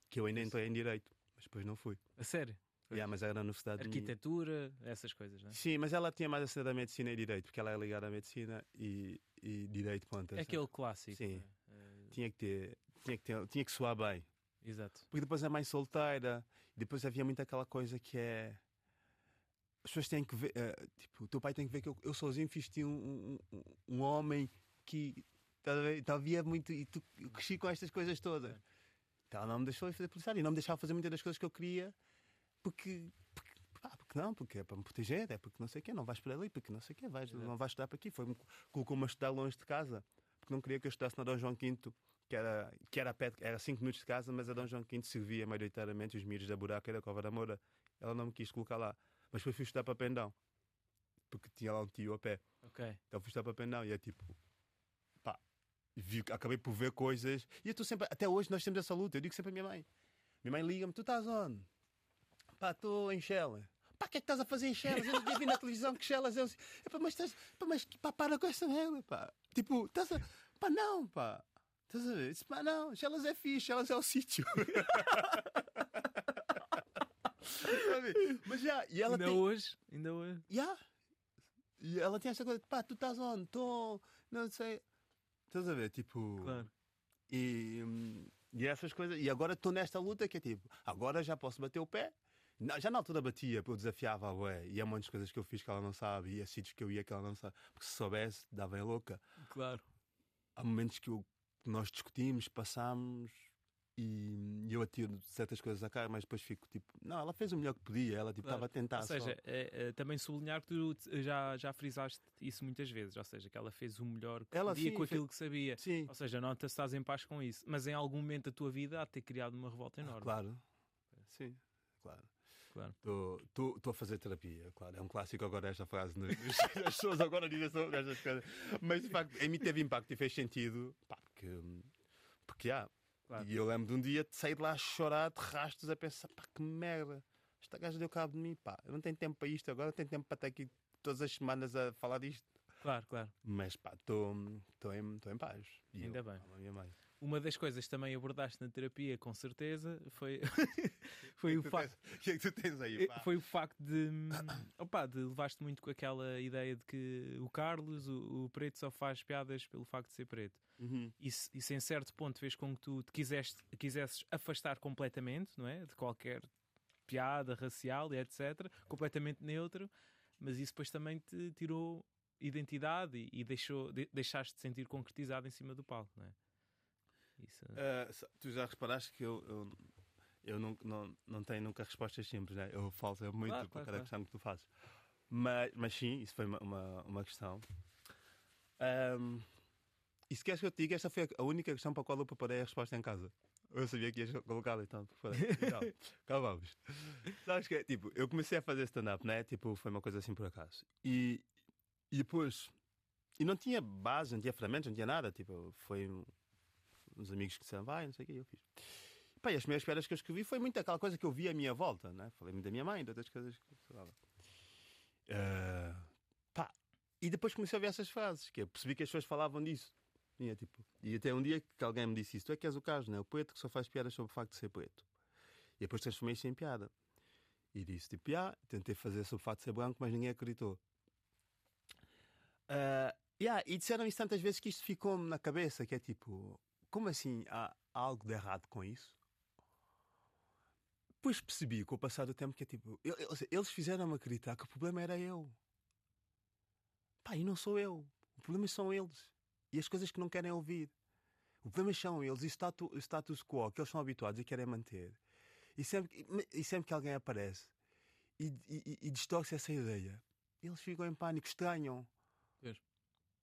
Que eu ainda entrei em Direito, mas depois não fui. A sério? Yeah, mas era na Universidade Arquitetura, de... essas coisas, não é? Sim, mas ela tinha mais a cena da Medicina e Direito, porque ela é ligada à Medicina e, e Direito, ponto. É aquele clássico. Sim. É? Tinha, que ter, tinha, que ter, tinha que soar bem. Exato. Porque depois é mãe solteira, depois havia muito aquela coisa que é. As pessoas têm que ver, uh, tipo, o teu pai tem que ver que eu, eu sozinho fiz um, um, um, homem que. Então havia muito. E tu, eu cresci com estas coisas todas. Então ela não me deixou fazer publicidade e não me deixava fazer muitas das coisas que eu queria porque, porque, pá, porque não, porque é para me proteger, é porque não sei o quê, não vais para ali, porque não sei o quê, vais, não vais estudar para aqui. Foi, colocou-me a estudar longe de casa, porque não queria que eu estudasse na Dom João V, que era, que era, pé, era 5 minutos de casa, mas a Dom João V servia maioritariamente os miros da Buraca e da Cova da Moura. Ela não me quis colocar lá. Mas depois fui estudar para Pendão, porque tinha lá um tio a pé. Ok. Então fui estudar para Pendão e é tipo, pá, vi, acabei por ver coisas. E eu estou sempre, até hoje nós temos essa luta. Eu digo sempre à minha mãe: minha mãe liga-me, tu estás onde? Pá, estou em Shell. Pá, o que é que estás a fazer em Shellas? Eu vi na televisão que Shellas é. Pá, mas estás. Pá, mas pá, para com essa merda, pá. Tipo, estás a. Pá, não, pá. Estás a ver? Disse, pá, não, Shellas é fixe, Shellas é o sítio. [LAUGHS] mas já, e ela ainda tem... hoje, ainda hoje. Já. E ela tem essa coisa, pá, tu estás onde? Estou. Não sei. Estás a ver? Tipo. Claro. E, e essas coisas. E agora estou nesta luta que é tipo, agora já posso bater o pé. Já na altura batia, eu desafiava a ué, e há muitas coisas que eu fiz que ela não sabe, e há sítios que eu ia que ela não sabe, porque se soubesse, dava em louca. Claro. Há momentos que eu, nós discutimos, passámos, e eu atiro certas coisas à cara, mas depois fico tipo, não, ela fez o melhor que podia, ela tipo, estava claro. a tentar. Ou seja, é, é, também sublinhar que tu já, já frisaste isso muitas vezes, ou seja, que ela fez o melhor que ela, podia sim, com aquilo fez... que sabia. Sim. Ou seja, nota se estás em paz com isso, mas em algum momento da tua vida há de ter criado uma revolta enorme. Ah, claro, sim, claro. Claro. Estou a fazer terapia, claro. É um clássico agora esta frase. [LAUGHS] As pessoas agora dizem sobre estas coisas. Mas de facto, em mim teve impacto e fez sentido. Pá, porque, porque há. Claro. E eu lembro de um dia de sair de lá a chorar de rastos a pensar: pá, que merda. Esta gaja deu cabo de mim, pá. Eu não tenho tempo para isto agora, não tenho tempo para estar aqui todas as semanas a falar disto. Claro, claro. Mas pá, estou em, em paz. E Ainda eu, bem. A minha mãe. Uma das coisas que também abordaste na terapia, com certeza, foi, [LAUGHS] [LAUGHS] foi o facto. O que é que tu tens aí? Pá? Foi o facto de. [COUGHS] Opa, de levaste muito com aquela ideia de que o Carlos, o, o, preto, só faz piadas pelo facto de ser preto. Uhum. Isso, isso, em certo ponto, fez com que tu te quiseste, quisesses afastar completamente, não é? De qualquer piada racial e etc. Completamente neutro, mas isso depois também te tirou identidade e, e deixou, de, deixaste de sentir concretizado em cima do palco, não é? Isso... Uh, tu já reparaste que eu, eu, eu não, não, não tenho nunca respostas simples, né? eu falo muito claro, para claro, cada claro. questão que tu fazes. Mas, mas sim, isso foi uma, uma, uma questão. Um, e se queres que eu te diga, esta foi a única questão para a qual eu preparei a resposta em casa. Eu sabia que ias colocá-la, então, [LAUGHS] então cá vamos. Sabes que é, tipo, eu comecei a fazer stand-up, né? Tipo, foi uma coisa assim por acaso. E, e depois, e não tinha base, não tinha ferramentas, não tinha nada. Tipo, foi uns amigos que disseram, vai, não sei o que, eu fiz. Pá, e as primeiras pedras que eu escrevi foi muito aquela coisa que eu vi à minha volta, né? Falei muito da minha mãe, de outras coisas que eu falava. Uh, pá, e depois comecei a ver essas frases, que eu percebi que as pessoas falavam disso. E, é, tipo, e até um dia que alguém me disse isso: Tu é que és o caso, né? O preto que só faz piadas sobre o facto de ser preto. E depois transformei isso em piada. E disse: Tipo, ah, tentei fazer sobre o facto de ser branco, mas ninguém acreditou. Uh, yeah, e disseram isso tantas vezes que isto ficou-me na cabeça: que é tipo, como assim há algo de errado com isso? Depois percebi com o passar do tempo que é tipo, eles fizeram-me acreditar que o problema era eu. Pá, e não sou eu. O problema são eles. E as coisas que não querem ouvir. O problema são eles e o status, o status quo que eles são habituados e querem manter. E sempre, e sempre que alguém aparece e, e, e distorce essa ideia, eles ficam em pânico, estranham.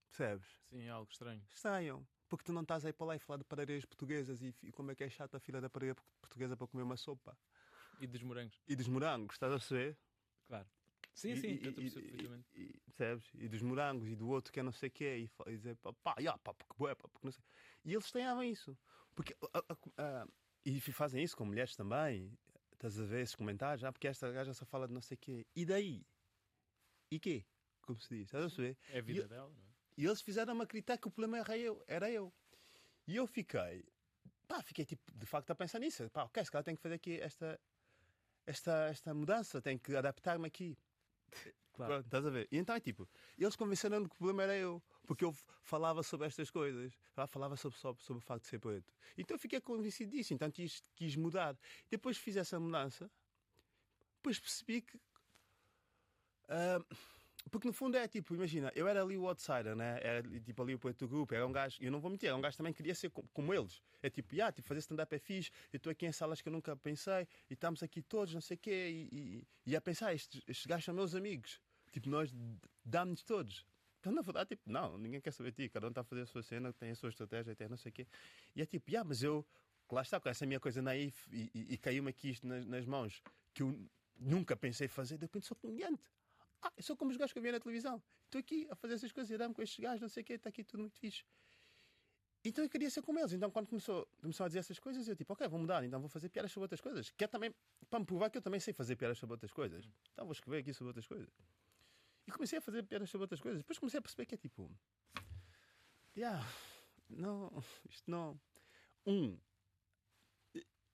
Percebes? Sim, é algo estranho. Estranham. Porque tu não estás aí para lá e falar de pareiras portuguesas e, e como é que é chata a filha da pareira portuguesa para comer uma sopa. E dos morangos. E dos morangos, estás a perceber? Claro. Sim, e, sim, e, perfeitamente. E, e, percebes? E dos morangos e do outro que é não sei o quê. E, e dizer pá, pá, yeah, pá, porque bué, pá, porque não sei. E eles têm isso. Porque, a, a, a, e fazem isso com mulheres também. Estás a ver esses comentários? Ah, porque esta gaja só fala de não sei o quê. E daí? E quê? Como se diz? Estás a perceber? É a vida dela, não é? E eles fizeram-me acreditar que o problema era eu. Era eu. E eu fiquei, pá, fiquei tipo, de facto a pensar nisso. Pá, ok, se calhar tenho que fazer aqui esta, esta, esta mudança, tenho que adaptar-me aqui. Claro. Pronto, estás a ver? E então é tipo, eles convenceram-me que o problema era eu, porque eu falava sobre estas coisas, eu falava sobre, sobre, sobre o facto de ser preto. Então eu fiquei convencido disso, então quis, quis mudar. Depois fiz essa mudança, depois percebi que. Uh, porque no fundo é tipo, imagina, eu era ali o outsider, né? Era tipo ali o poeta do grupo, era um gajo, eu não vou mentir, era um gajo também queria ser como, como eles. É tipo, yeah, tipo, fazer stand-up é fixe, eu estou aqui em salas que eu nunca pensei, e estamos aqui todos, não sei o quê, e, e, e a pensar, estes, estes gajos são meus amigos. Tipo, nós damos-nos todos. Então, na verdade, tipo, não, ninguém quer saber de ti, cada um está a fazer a sua cena, tem a sua estratégia, tem não sei o quê. E é tipo, yeah, mas eu, lá está, com essa minha coisa naif, e, e, e caiu-me aqui isto nas, nas mãos, que eu nunca pensei fazer, de repente sou comediante. Ah, eu sou como os gajos que eu via na televisão. Estou aqui a fazer essas coisas e dar-me com estes gajos, não sei o quê, está aqui tudo muito fixe. Então eu queria ser como eles. Então quando começou, começou a dizer essas coisas, eu tipo, ok, vou mudar, então vou fazer piadas sobre outras coisas. Que é também para me provar que eu também sei fazer piadas sobre outras coisas. Então vou escrever aqui sobre outras coisas. E comecei a fazer piadas sobre outras coisas. Depois comecei a perceber que é tipo, yeah, não, isto não. Um,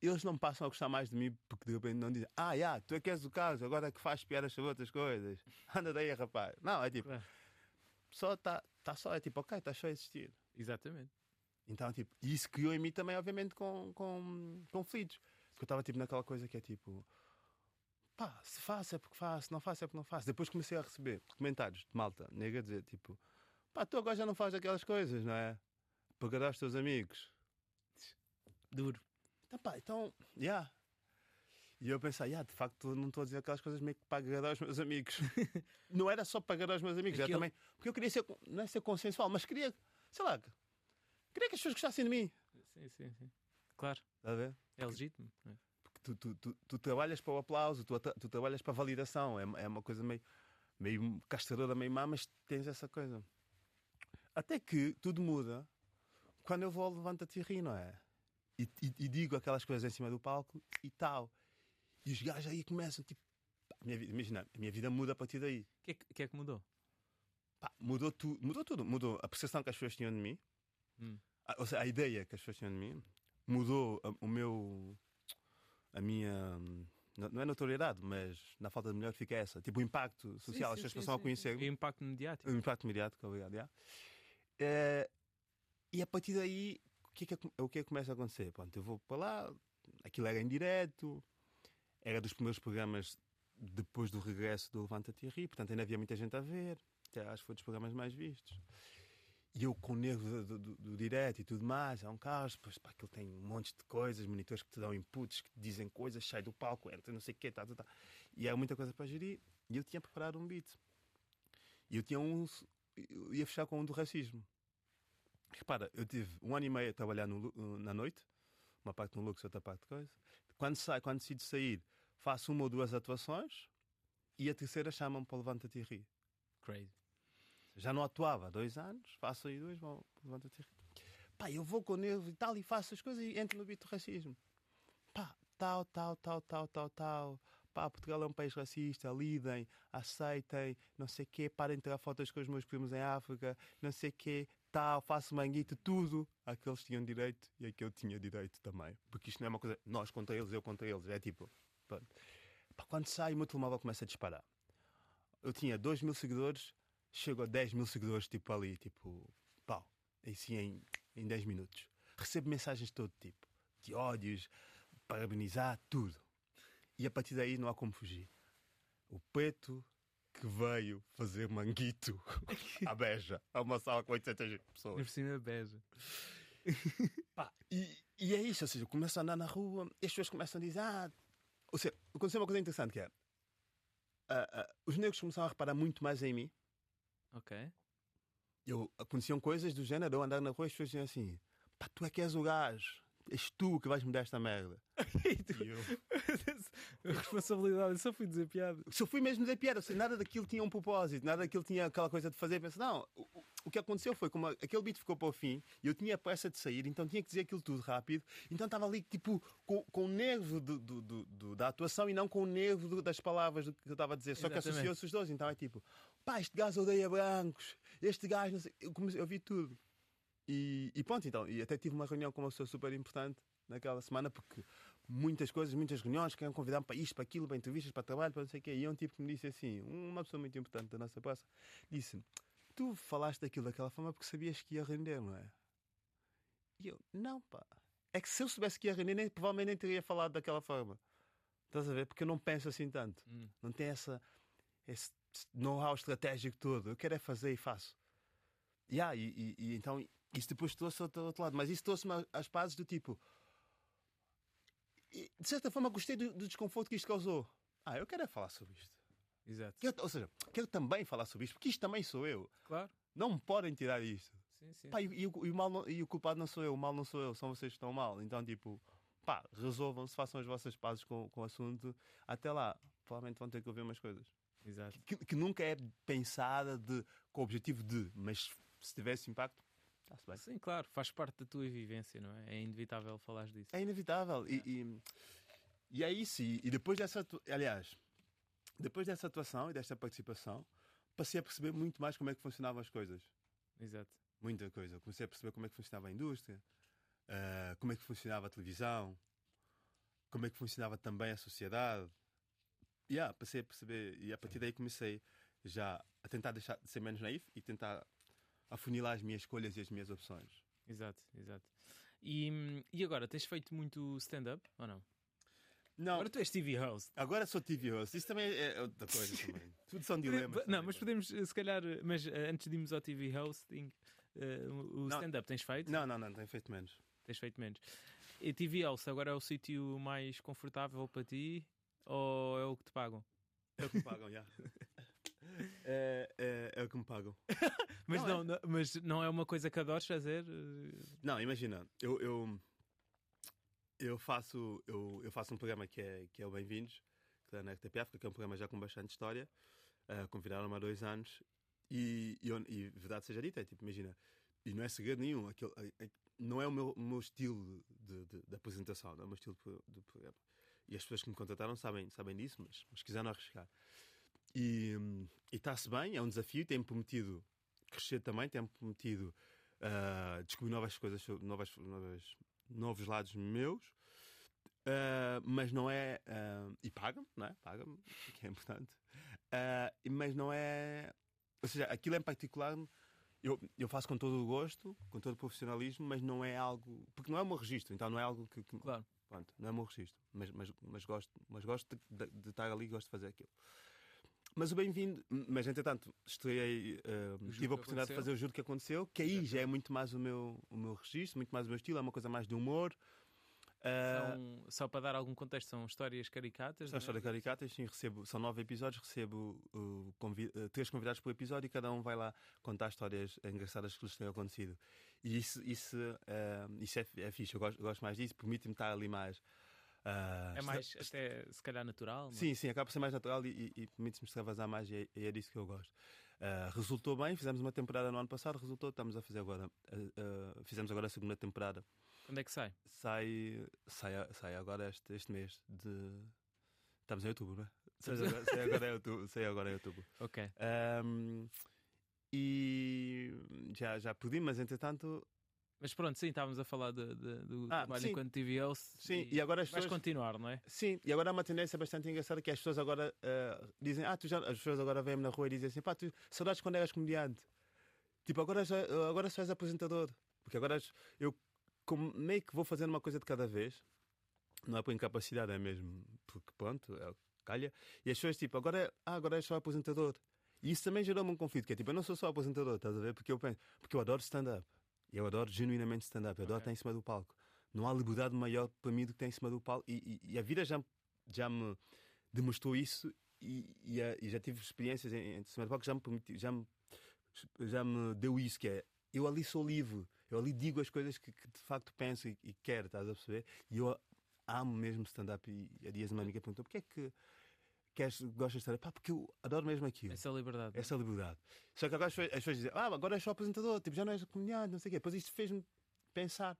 eles não passam a gostar mais de mim porque de repente não dizem, ah, yeah, tu é que és o caso, agora é que faz piadas sobre outras coisas. [LAUGHS] Anda daí, rapaz. Não, é tipo, só está tá só, é tipo, ok, está só a existir. Exatamente. Então, tipo, isso criou em mim também, obviamente, com, com conflitos. Porque eu estava tipo naquela coisa que é tipo, pá, se faço é porque faço, se não faço é porque não faço. Depois comecei a receber comentários de malta, nega a dizer, tipo, pá, tu agora já não fazes aquelas coisas, não é? Pagarás os teus amigos. Duro. Então, pá, então, já. Yeah. E eu pensei, yeah, de facto, não estou a dizer aquelas coisas meio que para agradar aos meus amigos. [LAUGHS] não era só para agradar aos meus amigos, Aquilo... era também. Porque eu queria ser, não é ser consensual, mas queria, sei lá, queria que as pessoas gostassem de mim. Sim, sim, sim. Claro. Está a ver? É legítimo. É? Porque tu, tu, tu, tu, trabalhas para o aplauso, tu, tu trabalhas para a validação. É, é uma coisa meio, meio castradora, meio má, mas tens essa coisa. Até que tudo muda quando eu vou ao Levanta-te e ri, não é? E, e, e, digo aquelas coisas em cima do palco e tal. E os gajos aí começam, tipo, a minha vida, imagina, a minha vida muda a partir daí. O que, que, é que mudou? Pá, mudou, tu, mudou tudo. Mudou a percepção que as pessoas tinham de mim, hum. a, ou seja, a ideia que as pessoas tinham de mim, mudou a, o meu. a minha. Não é notoriedade, mas na falta de melhor fica essa. Tipo, o impacto social, sim, as pessoas passam a conhecer. O impacto mediático. O impacto mediático, obrigado. Yeah. É, e a partir daí que é que, o que, é que começa a acontecer? Pronto, eu vou para lá, aquilo era em direto, era dos primeiros programas depois do regresso do Levanta-te e portanto ainda havia muita gente a ver, até acho que foi dos programas mais vistos. E eu com o nervo do, do, do, direto e tudo mais, é um caos, depois pá, aquilo tem um monte de coisas, monitores que te dão inputs, que te dizem coisas, sai do palco, entra, não sei o quê, tá, tá, tá. E há muita coisa para gerir. E eu tinha preparado um beat. E eu tinha um. Eu ia fechar com um do racismo. Repara, eu tive um ano e meio a trabalhar no, na noite, uma parte no Lux, outra parte de coisa. Quando, sai, quando decido sair, faço uma ou duas atuações e a terceira chamam-me para Levanta-te e ri. Crazy. Já não atuava há dois anos, faço aí dois, vou Levanta-te e ri. Pá, eu vou com o nervo e tal e faço as coisas e entro no beat do racismo. Pá, tal, tal, tal, tal, tal, tal. Pá, Portugal é um país racista, lidem, aceitem, não sei o quê, parem de tirar fotos com os meus primos em África, não sei o quê, tal, faço manguito, tudo. Aqueles tinham direito e aquele tinha direito também. Porque isto não é uma coisa, nós contra eles, eu contra eles. É tipo, pronto. quando sai, o meu telemóvel começa a disparar. Eu tinha 2 mil seguidores, chego a 10 mil seguidores, tipo ali, tipo, pau, assim em, em 10 minutos. Recebo mensagens de todo tipo, de ódios, parabenizar, tudo. E a partir daí não há como fugir. O preto que veio fazer manguito [LAUGHS] à Beja, a uma sala com 800 pessoas. Por cima Beja. [LAUGHS] Pá, e, e, é isso, ou seja, começo a andar na rua e as pessoas começam a dizer: Ah, ou seja, aconteceu uma coisa interessante que é. Uh, uh, os negros começaram a reparar muito mais em mim. Ok. Eu, aconteciam coisas do género, eu andar na rua e as pessoas diziam assim: Pá, tu é que és o gajo és tu que vais mudar esta merda. [LAUGHS] e tu... eu... [LAUGHS] responsabilidade, eu só fui dizer piada. Só fui mesmo dizer piada, seja, nada daquilo tinha um propósito, nada daquilo tinha aquela coisa de fazer. Penso, não, o, o que aconteceu foi como aquele beat ficou para o fim e eu tinha pressa de sair, então tinha que dizer aquilo tudo rápido. Então estava ali, tipo, com, com o nervo do, do, do, da atuação e não com o nervo das palavras do que eu estava a dizer. Só Exatamente. que associou-se os dois. Então é tipo, pá, este gajo odeia brancos, este gajo, não sei. Eu, comecei, eu vi tudo. E, e pronto, então, e até tive uma reunião com uma pessoa super importante naquela semana, porque muitas coisas, muitas reuniões, queriam convidar-me para isto, para aquilo, para entrevistas, para trabalho, para não sei o quê. E um tipo que me disse assim, uma pessoa muito importante da nossa praça, disse: Tu falaste daquilo daquela forma porque sabias que ia render, não é? E eu, não, pá. É que se eu soubesse que ia render, nem, provavelmente nem teria falado daquela forma. Estás a ver? Porque eu não penso assim tanto. Hum. Não tem essa, esse know-how estratégico todo. Eu quero é fazer e faço. Yeah, e, e, e então isso depois trouxe ao outro lado. Mas isso trouxe-me às pazes do tipo. E, de certa forma, gostei do, do, desconforto que isto causou. Ah, eu quero é falar sobre isto. Exato. Quero, ou seja, quero também falar sobre isto, porque isto também sou eu. Claro. Não me podem tirar isto. Sim, sim. Pá, e, e, o, e, o mal não, e o culpado não sou eu, o mal não sou eu, são vocês que estão mal. Então, tipo, pá, resolvam-se, façam as vossas pazes com, com o assunto. Até lá, provavelmente vão ter que ouvir umas coisas. Exato. Que, que nunca é pensada de, com o objetivo de, mas se tivesse impacto, está-se bem. Sim, claro, faz parte da tua vivência, não é? É inevitável falar disso. É inevitável. É. E, e, e, é isso. E, e depois dessa. Aliás, depois dessa atuação e desta participação, passei a perceber muito mais como é que funcionavam as coisas. Exato. Muita coisa. Comecei a perceber como é que funcionava a indústria, uh, como é que funcionava a televisão, como é que funcionava também a sociedade. E yeah, passei a perceber, e a partir daí comecei já a tentar deixar de ser menos naif e tentar afunilar as minhas escolhas e as minhas opções. Exato, exato. E, e agora, tens feito muito stand-up ou não? Não. Agora tu és TV host. Agora sou TV host. Isso também é outra coisa também. [LAUGHS] Tudo são dilemas. Não, mas podemos, se calhar, mas eh, antes de irmos ao TV hosting, uh, o stand-up tens feito? Não, não, não, tenho feito menos. Tens feito menos. E TV host agora é o sítio mais confortável para ti ou é o que te pagam? É o que me pagam, já [LAUGHS] é, é, o que me pagam. Mas, não, não, é. não, mas não é uma coisa que adores fazer? Não, imagina, eu, eu, eu, faço, eu, eu faço um programa que é, que é o Bem-vindos, que é na RTPF, que é um programa já com bastante história. Uh, Convidaram-me há dois anos e, e, e, verdade seja dita, é tipo, imagina, e não é segredo nenhum, aquele, não é o meu, meu estilo de, de, de, apresentação, não é o meu estilo de, de programa. E as pessoas que me contrataram sabem, sabem disso, mas, mas quiseram arriscar. E está-se bem, é um desafio, tem-me prometido crescer também, tem-me prometido uh, descobrir novas coisas, novas, novas, novos lados meus. Uh, mas não é. Uh, e paga-me, não é? Paga-me, [LAUGHS] que é importante. mas não é. Ou seja, aquilo em particular eu, eu faço com todo o gosto, com todo o profissionalismo, mas não é algo. Porque não é o meu registro, então não é algo que. que claro. Pronto, não é o meu registro. Mas, mas, mas gosto, mas gosto de, de, de estar ali e gosto de fazer aquilo. Mas o bem-vindo, mas entretanto, estreiei, uh, tive a oportunidade de fazer o Juro que Aconteceu, que aí já é muito mais o meu, o meu registro, muito mais o meu estilo, é uma coisa mais de humor. Uh, são, só para dar algum contexto, são histórias caricatas? São é? histórias caricatas, sim, recebo, são nove episódios, recebo uh, convid uh, três convidados por episódio e cada um vai lá contar histórias engraçadas que lhes têm acontecido. E isso, isso, isso é, é fixe, eu gosto, gosto mais disso, permite-me estar ali mais Uh, é mais, está... até se calhar, natural? Não? Sim, sim, acaba por ser mais natural e, e, e permite-me extravasar mais e é, é disso que eu gosto. Uh, resultou bem, fizemos uma temporada no ano passado, resultou, estamos a fazer agora. Uh, fizemos agora a segunda temporada. Quando é que sai? Sai, sai, sai agora este, este mês de. Estamos em outubro, não é? Sai agora, sai agora em [LAUGHS] outubro. Sai agora em outubro. Ok. Um, e já, já pedi, mas entretanto mas pronto, sim, estávamos a falar de, de, do ah, trabalho sim. enquanto TV host. Sim, e, e agora as pessoas... continuar, não é? Sim, e agora há uma tendência bastante engraçada que as pessoas agora uh, dizem, ah, tu já... as pessoas agora vêm-me na rua e dizem assim, pá, tu saudades quando eras comediante. Tipo, agora, já, agora só és apresentador. Porque agora eu como, meio que vou fazendo uma coisa de cada vez. Não é por incapacidade, é mesmo porque pronto, é calha. E as pessoas, tipo, agora, ah, agora és só apresentador. E isso também gerou-me um conflito, que é tipo, eu não sou só apresentador, estás a ver? Porque eu penso, porque eu adoro stand-up. Eu adoro genuinamente stand-up, eu adoro okay. estar em cima do palco. Não há liberdade maior para mim do que estar em cima do palco. E, e, e a vida já, já me demonstrou isso e, e, e já tive experiências em, em, cima do palco já me, permitiu, já, me, já me deu isso, que é eu ali sou livre, eu ali digo as coisas que, que de facto penso e, e quero, estás a perceber? E eu amo mesmo stand-up e a Dias uma amiga perguntou porquê é que queres, gostas de estar. Pá, porque eu adoro mesmo aquilo. Essa liberdade. Essa liberdade. Só que agora as pessoas dizem, ah, agora és só apresentador, tipo, já não és comediante, não sei o quê. Depois isto fez-me pensar.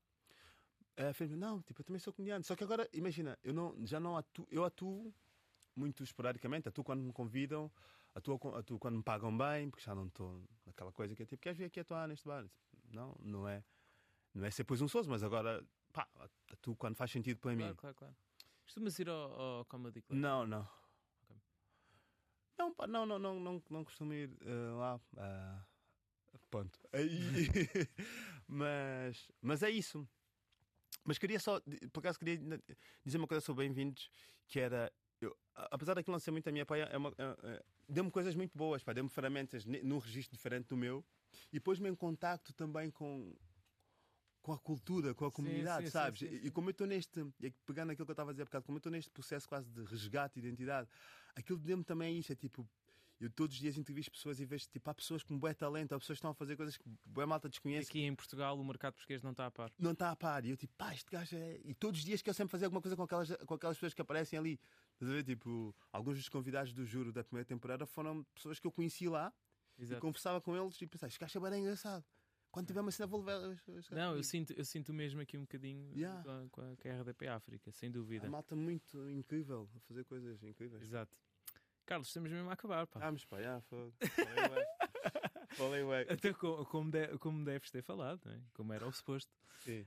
Uh, fez-me, não, tipo, eu também sou comediante. Só que agora, imagina, eu não, já não atuo, eu atuo muito esporadicamente, atuo quando me convidam, atuo, atuo quando me pagam bem, porque já não estou naquela coisa que é tipo, queres vir aqui atuar neste bar? Não, não é, não é ser presunçoso, mas agora, pá, atuo quando faz sentido para claro, mim. Claro, claro. Costumas ir ao, ao Comedy Club? Não, não. Não, não, não, não, não, não costumo ir uh, lá. Uh, ponto. [LAUGHS] mas, mas é isso. Mas queria só, por acaso, queria dizer uma coisa sobre Bem-vindos, que era. Eu, apesar daquilo não ser muito a minha praia, é uma, é, é, deu-me coisas muito boas, deu-me ferramentas num registro diferente do meu e pôs-me em contacto também com, com a cultura, com a comunidade, sim, sim, sabes? Sim, e como eu estou neste, pegando aquilo que eu estava a dizer há bocado, como eu estou neste processo quase de resgate de identidade, aquilo deu-me também isso, é tipo, eu todos os dias entrevisto pessoas e vejo, tipo, há pessoas com bué talento, há pessoas que estão a fazer coisas que bué malta desconhece. Aqui em Portugal o mercado português não está a par. Não está a par. E eu tipo, pá, este gajo é... E todos os dias que eu sempre fazer alguma coisa com aquelas, com aquelas pessoas que aparecem ali. Estás a ver? Tipo, alguns dos convidados do Juro da primeira temporada foram pessoas que eu conheci lá Exato. e conversava com eles e pensava, este gajo é bem engraçado. Quando tiver uma cena vou levar. Não, eu sinto, eu sinto mesmo aqui um bocadinho yeah. com, a, com a RDP África, sem dúvida. A malta muito incrível a fazer coisas incríveis. Exato. Carlos, estamos mesmo a acabar, pá. Vamos, pá, já, fogo. Falei, ué. [LAUGHS] Até como, de, como deves ter falado, é? como era o suposto. Sim.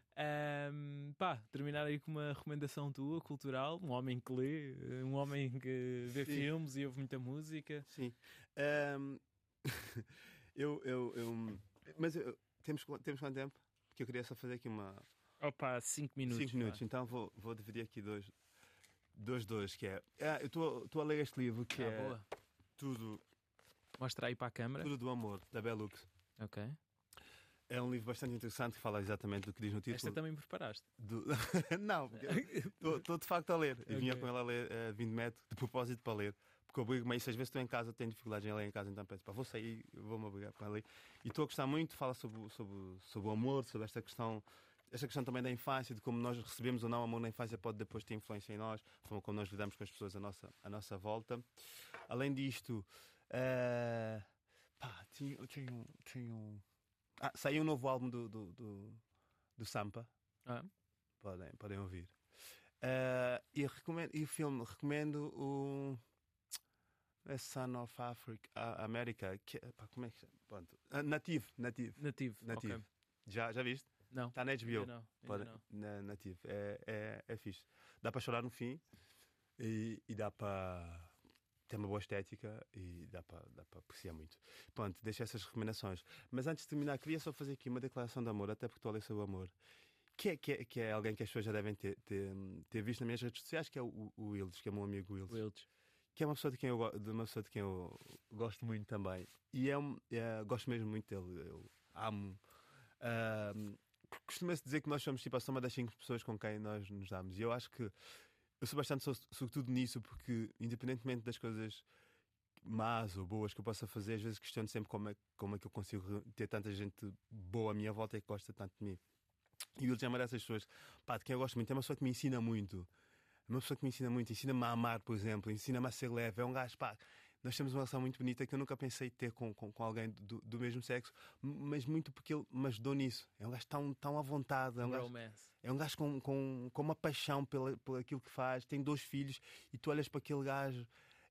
Um, pá, terminar aí com uma recomendação tua, cultural, um homem que lê, um homem que vê Sim. filmes e ouve muita música. Sim. Um, [LAUGHS] eu, eu, eu, mas eu, temos, temos quanto tempo? Porque eu queria só fazer aqui uma. Opa, 5 minutos. 5 minutos, então vou, vou dividir aqui dois, dois, dois, que é. Ah, eu estou a ler este livro que ah, é boa. tudo. Mostra aí para a câmera. Tudo do amor, da Bellux. Ok. É um livro bastante interessante que fala exatamente do que diz no título. Esta também preparaste? Do... [LAUGHS] não, estou [LAUGHS] de facto a ler. Okay. Eu vinha com ela a ler uh, de metro, de propósito para ler. Porque eu obrigo-me, às vezes estou em casa, tenho dificuldades em ler em casa, então penso, pá, vou sair, vou-me obrigar para ler. E estou a gostar muito, fala sobre, sobre, sobre o amor, sobre esta questão esta questão também da infância, de como nós recebemos ou não amor na infância, pode depois ter influência em nós, a forma como nós lidamos com as pessoas à nossa, à nossa volta. Além disto, uh, pá, tinha, tinha, tinha ah, saiu um novo álbum do, do, do, do Sampa. Ah. Podem, podem ouvir. Uh, e, recomendo, e o filme, recomendo o. É Son of Africa, América. Que, pá, como é que chama? Pronto. Uh, Native, Native. Native. Native. Okay. Já, já viste? Não. Está na HBO. Não, Pode, não. Na, native. É, é, é fixe. Dá para chorar no fim e, e dá para ter uma boa estética e dá para, dá para apreciar muito. Pronto, deixo essas recomendações. Mas antes de terminar, queria só fazer aqui uma declaração de amor, até porque estou a ler sobre o amor. Que é, que, é, que é alguém que as pessoas já devem ter, ter, ter visto nas minhas redes sociais, que é o, o Wildes, que é o meu amigo Wildes. Wildes. Que é uma pessoa de quem eu, de uma pessoa de quem eu gosto muito também. E é, é gosto mesmo muito dele. Eu amo. Uh, costuma-se dizer que nós somos tipo a soma das cinco pessoas com quem nós nos damos. E eu acho que eu sou bastante sobretudo nisso, porque independentemente das coisas más ou boas que eu possa fazer, às vezes questiono sempre como é, como é que eu consigo ter tanta gente boa à minha volta e que gosta tanto de mim. E o Will é dessas pessoas, pá, de quem eu gosto muito, é uma pessoa que me ensina muito. Uma pessoa que me ensina muito, ensina-me a amar, por exemplo, ensina-me a ser leve. É um gajo, pá, nós temos uma relação muito bonita que eu nunca pensei ter com, com, com alguém do, do, mesmo sexo, mas muito porque ele me ajudou nisso. É um gajo tão, tão à vontade. É um gajo, é um gajo com, com, com uma paixão pela, por aquilo que faz. Tem dois filhos e tu olhas para aquele gajo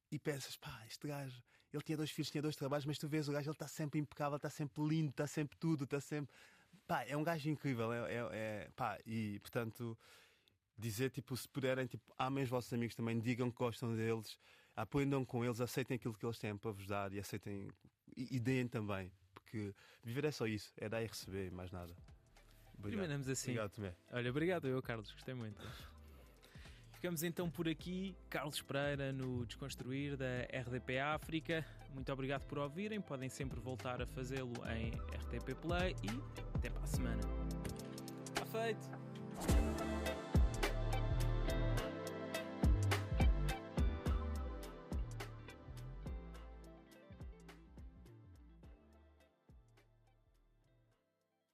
e pensas, pá, este gajo, ele tinha dois filhos, tinha dois trabalhos, mas tu vês o gajo, ele está sempre impecável, está sempre lindo, está sempre tudo, está sempre. Pá, é um gajo incrível. É, é, é, pá, e portanto, dizer, tipo, se puderem, tipo, amem os vossos amigos também, digam que gostam deles aprendam com eles, aceitem aquilo que eles têm para vos dar e aceitem e, e deem também. Porque viver é só isso, é dar e receber, mais nada. Terminamos assim. Obrigado, Tomé. Olha, obrigado eu, Carlos, gostei muito. Ficamos então por aqui. Carlos Pereira no Desconstruir da RDP África. Muito obrigado por ouvirem. Podem sempre voltar a fazê-lo em RTP Play e até para a semana. Está feito!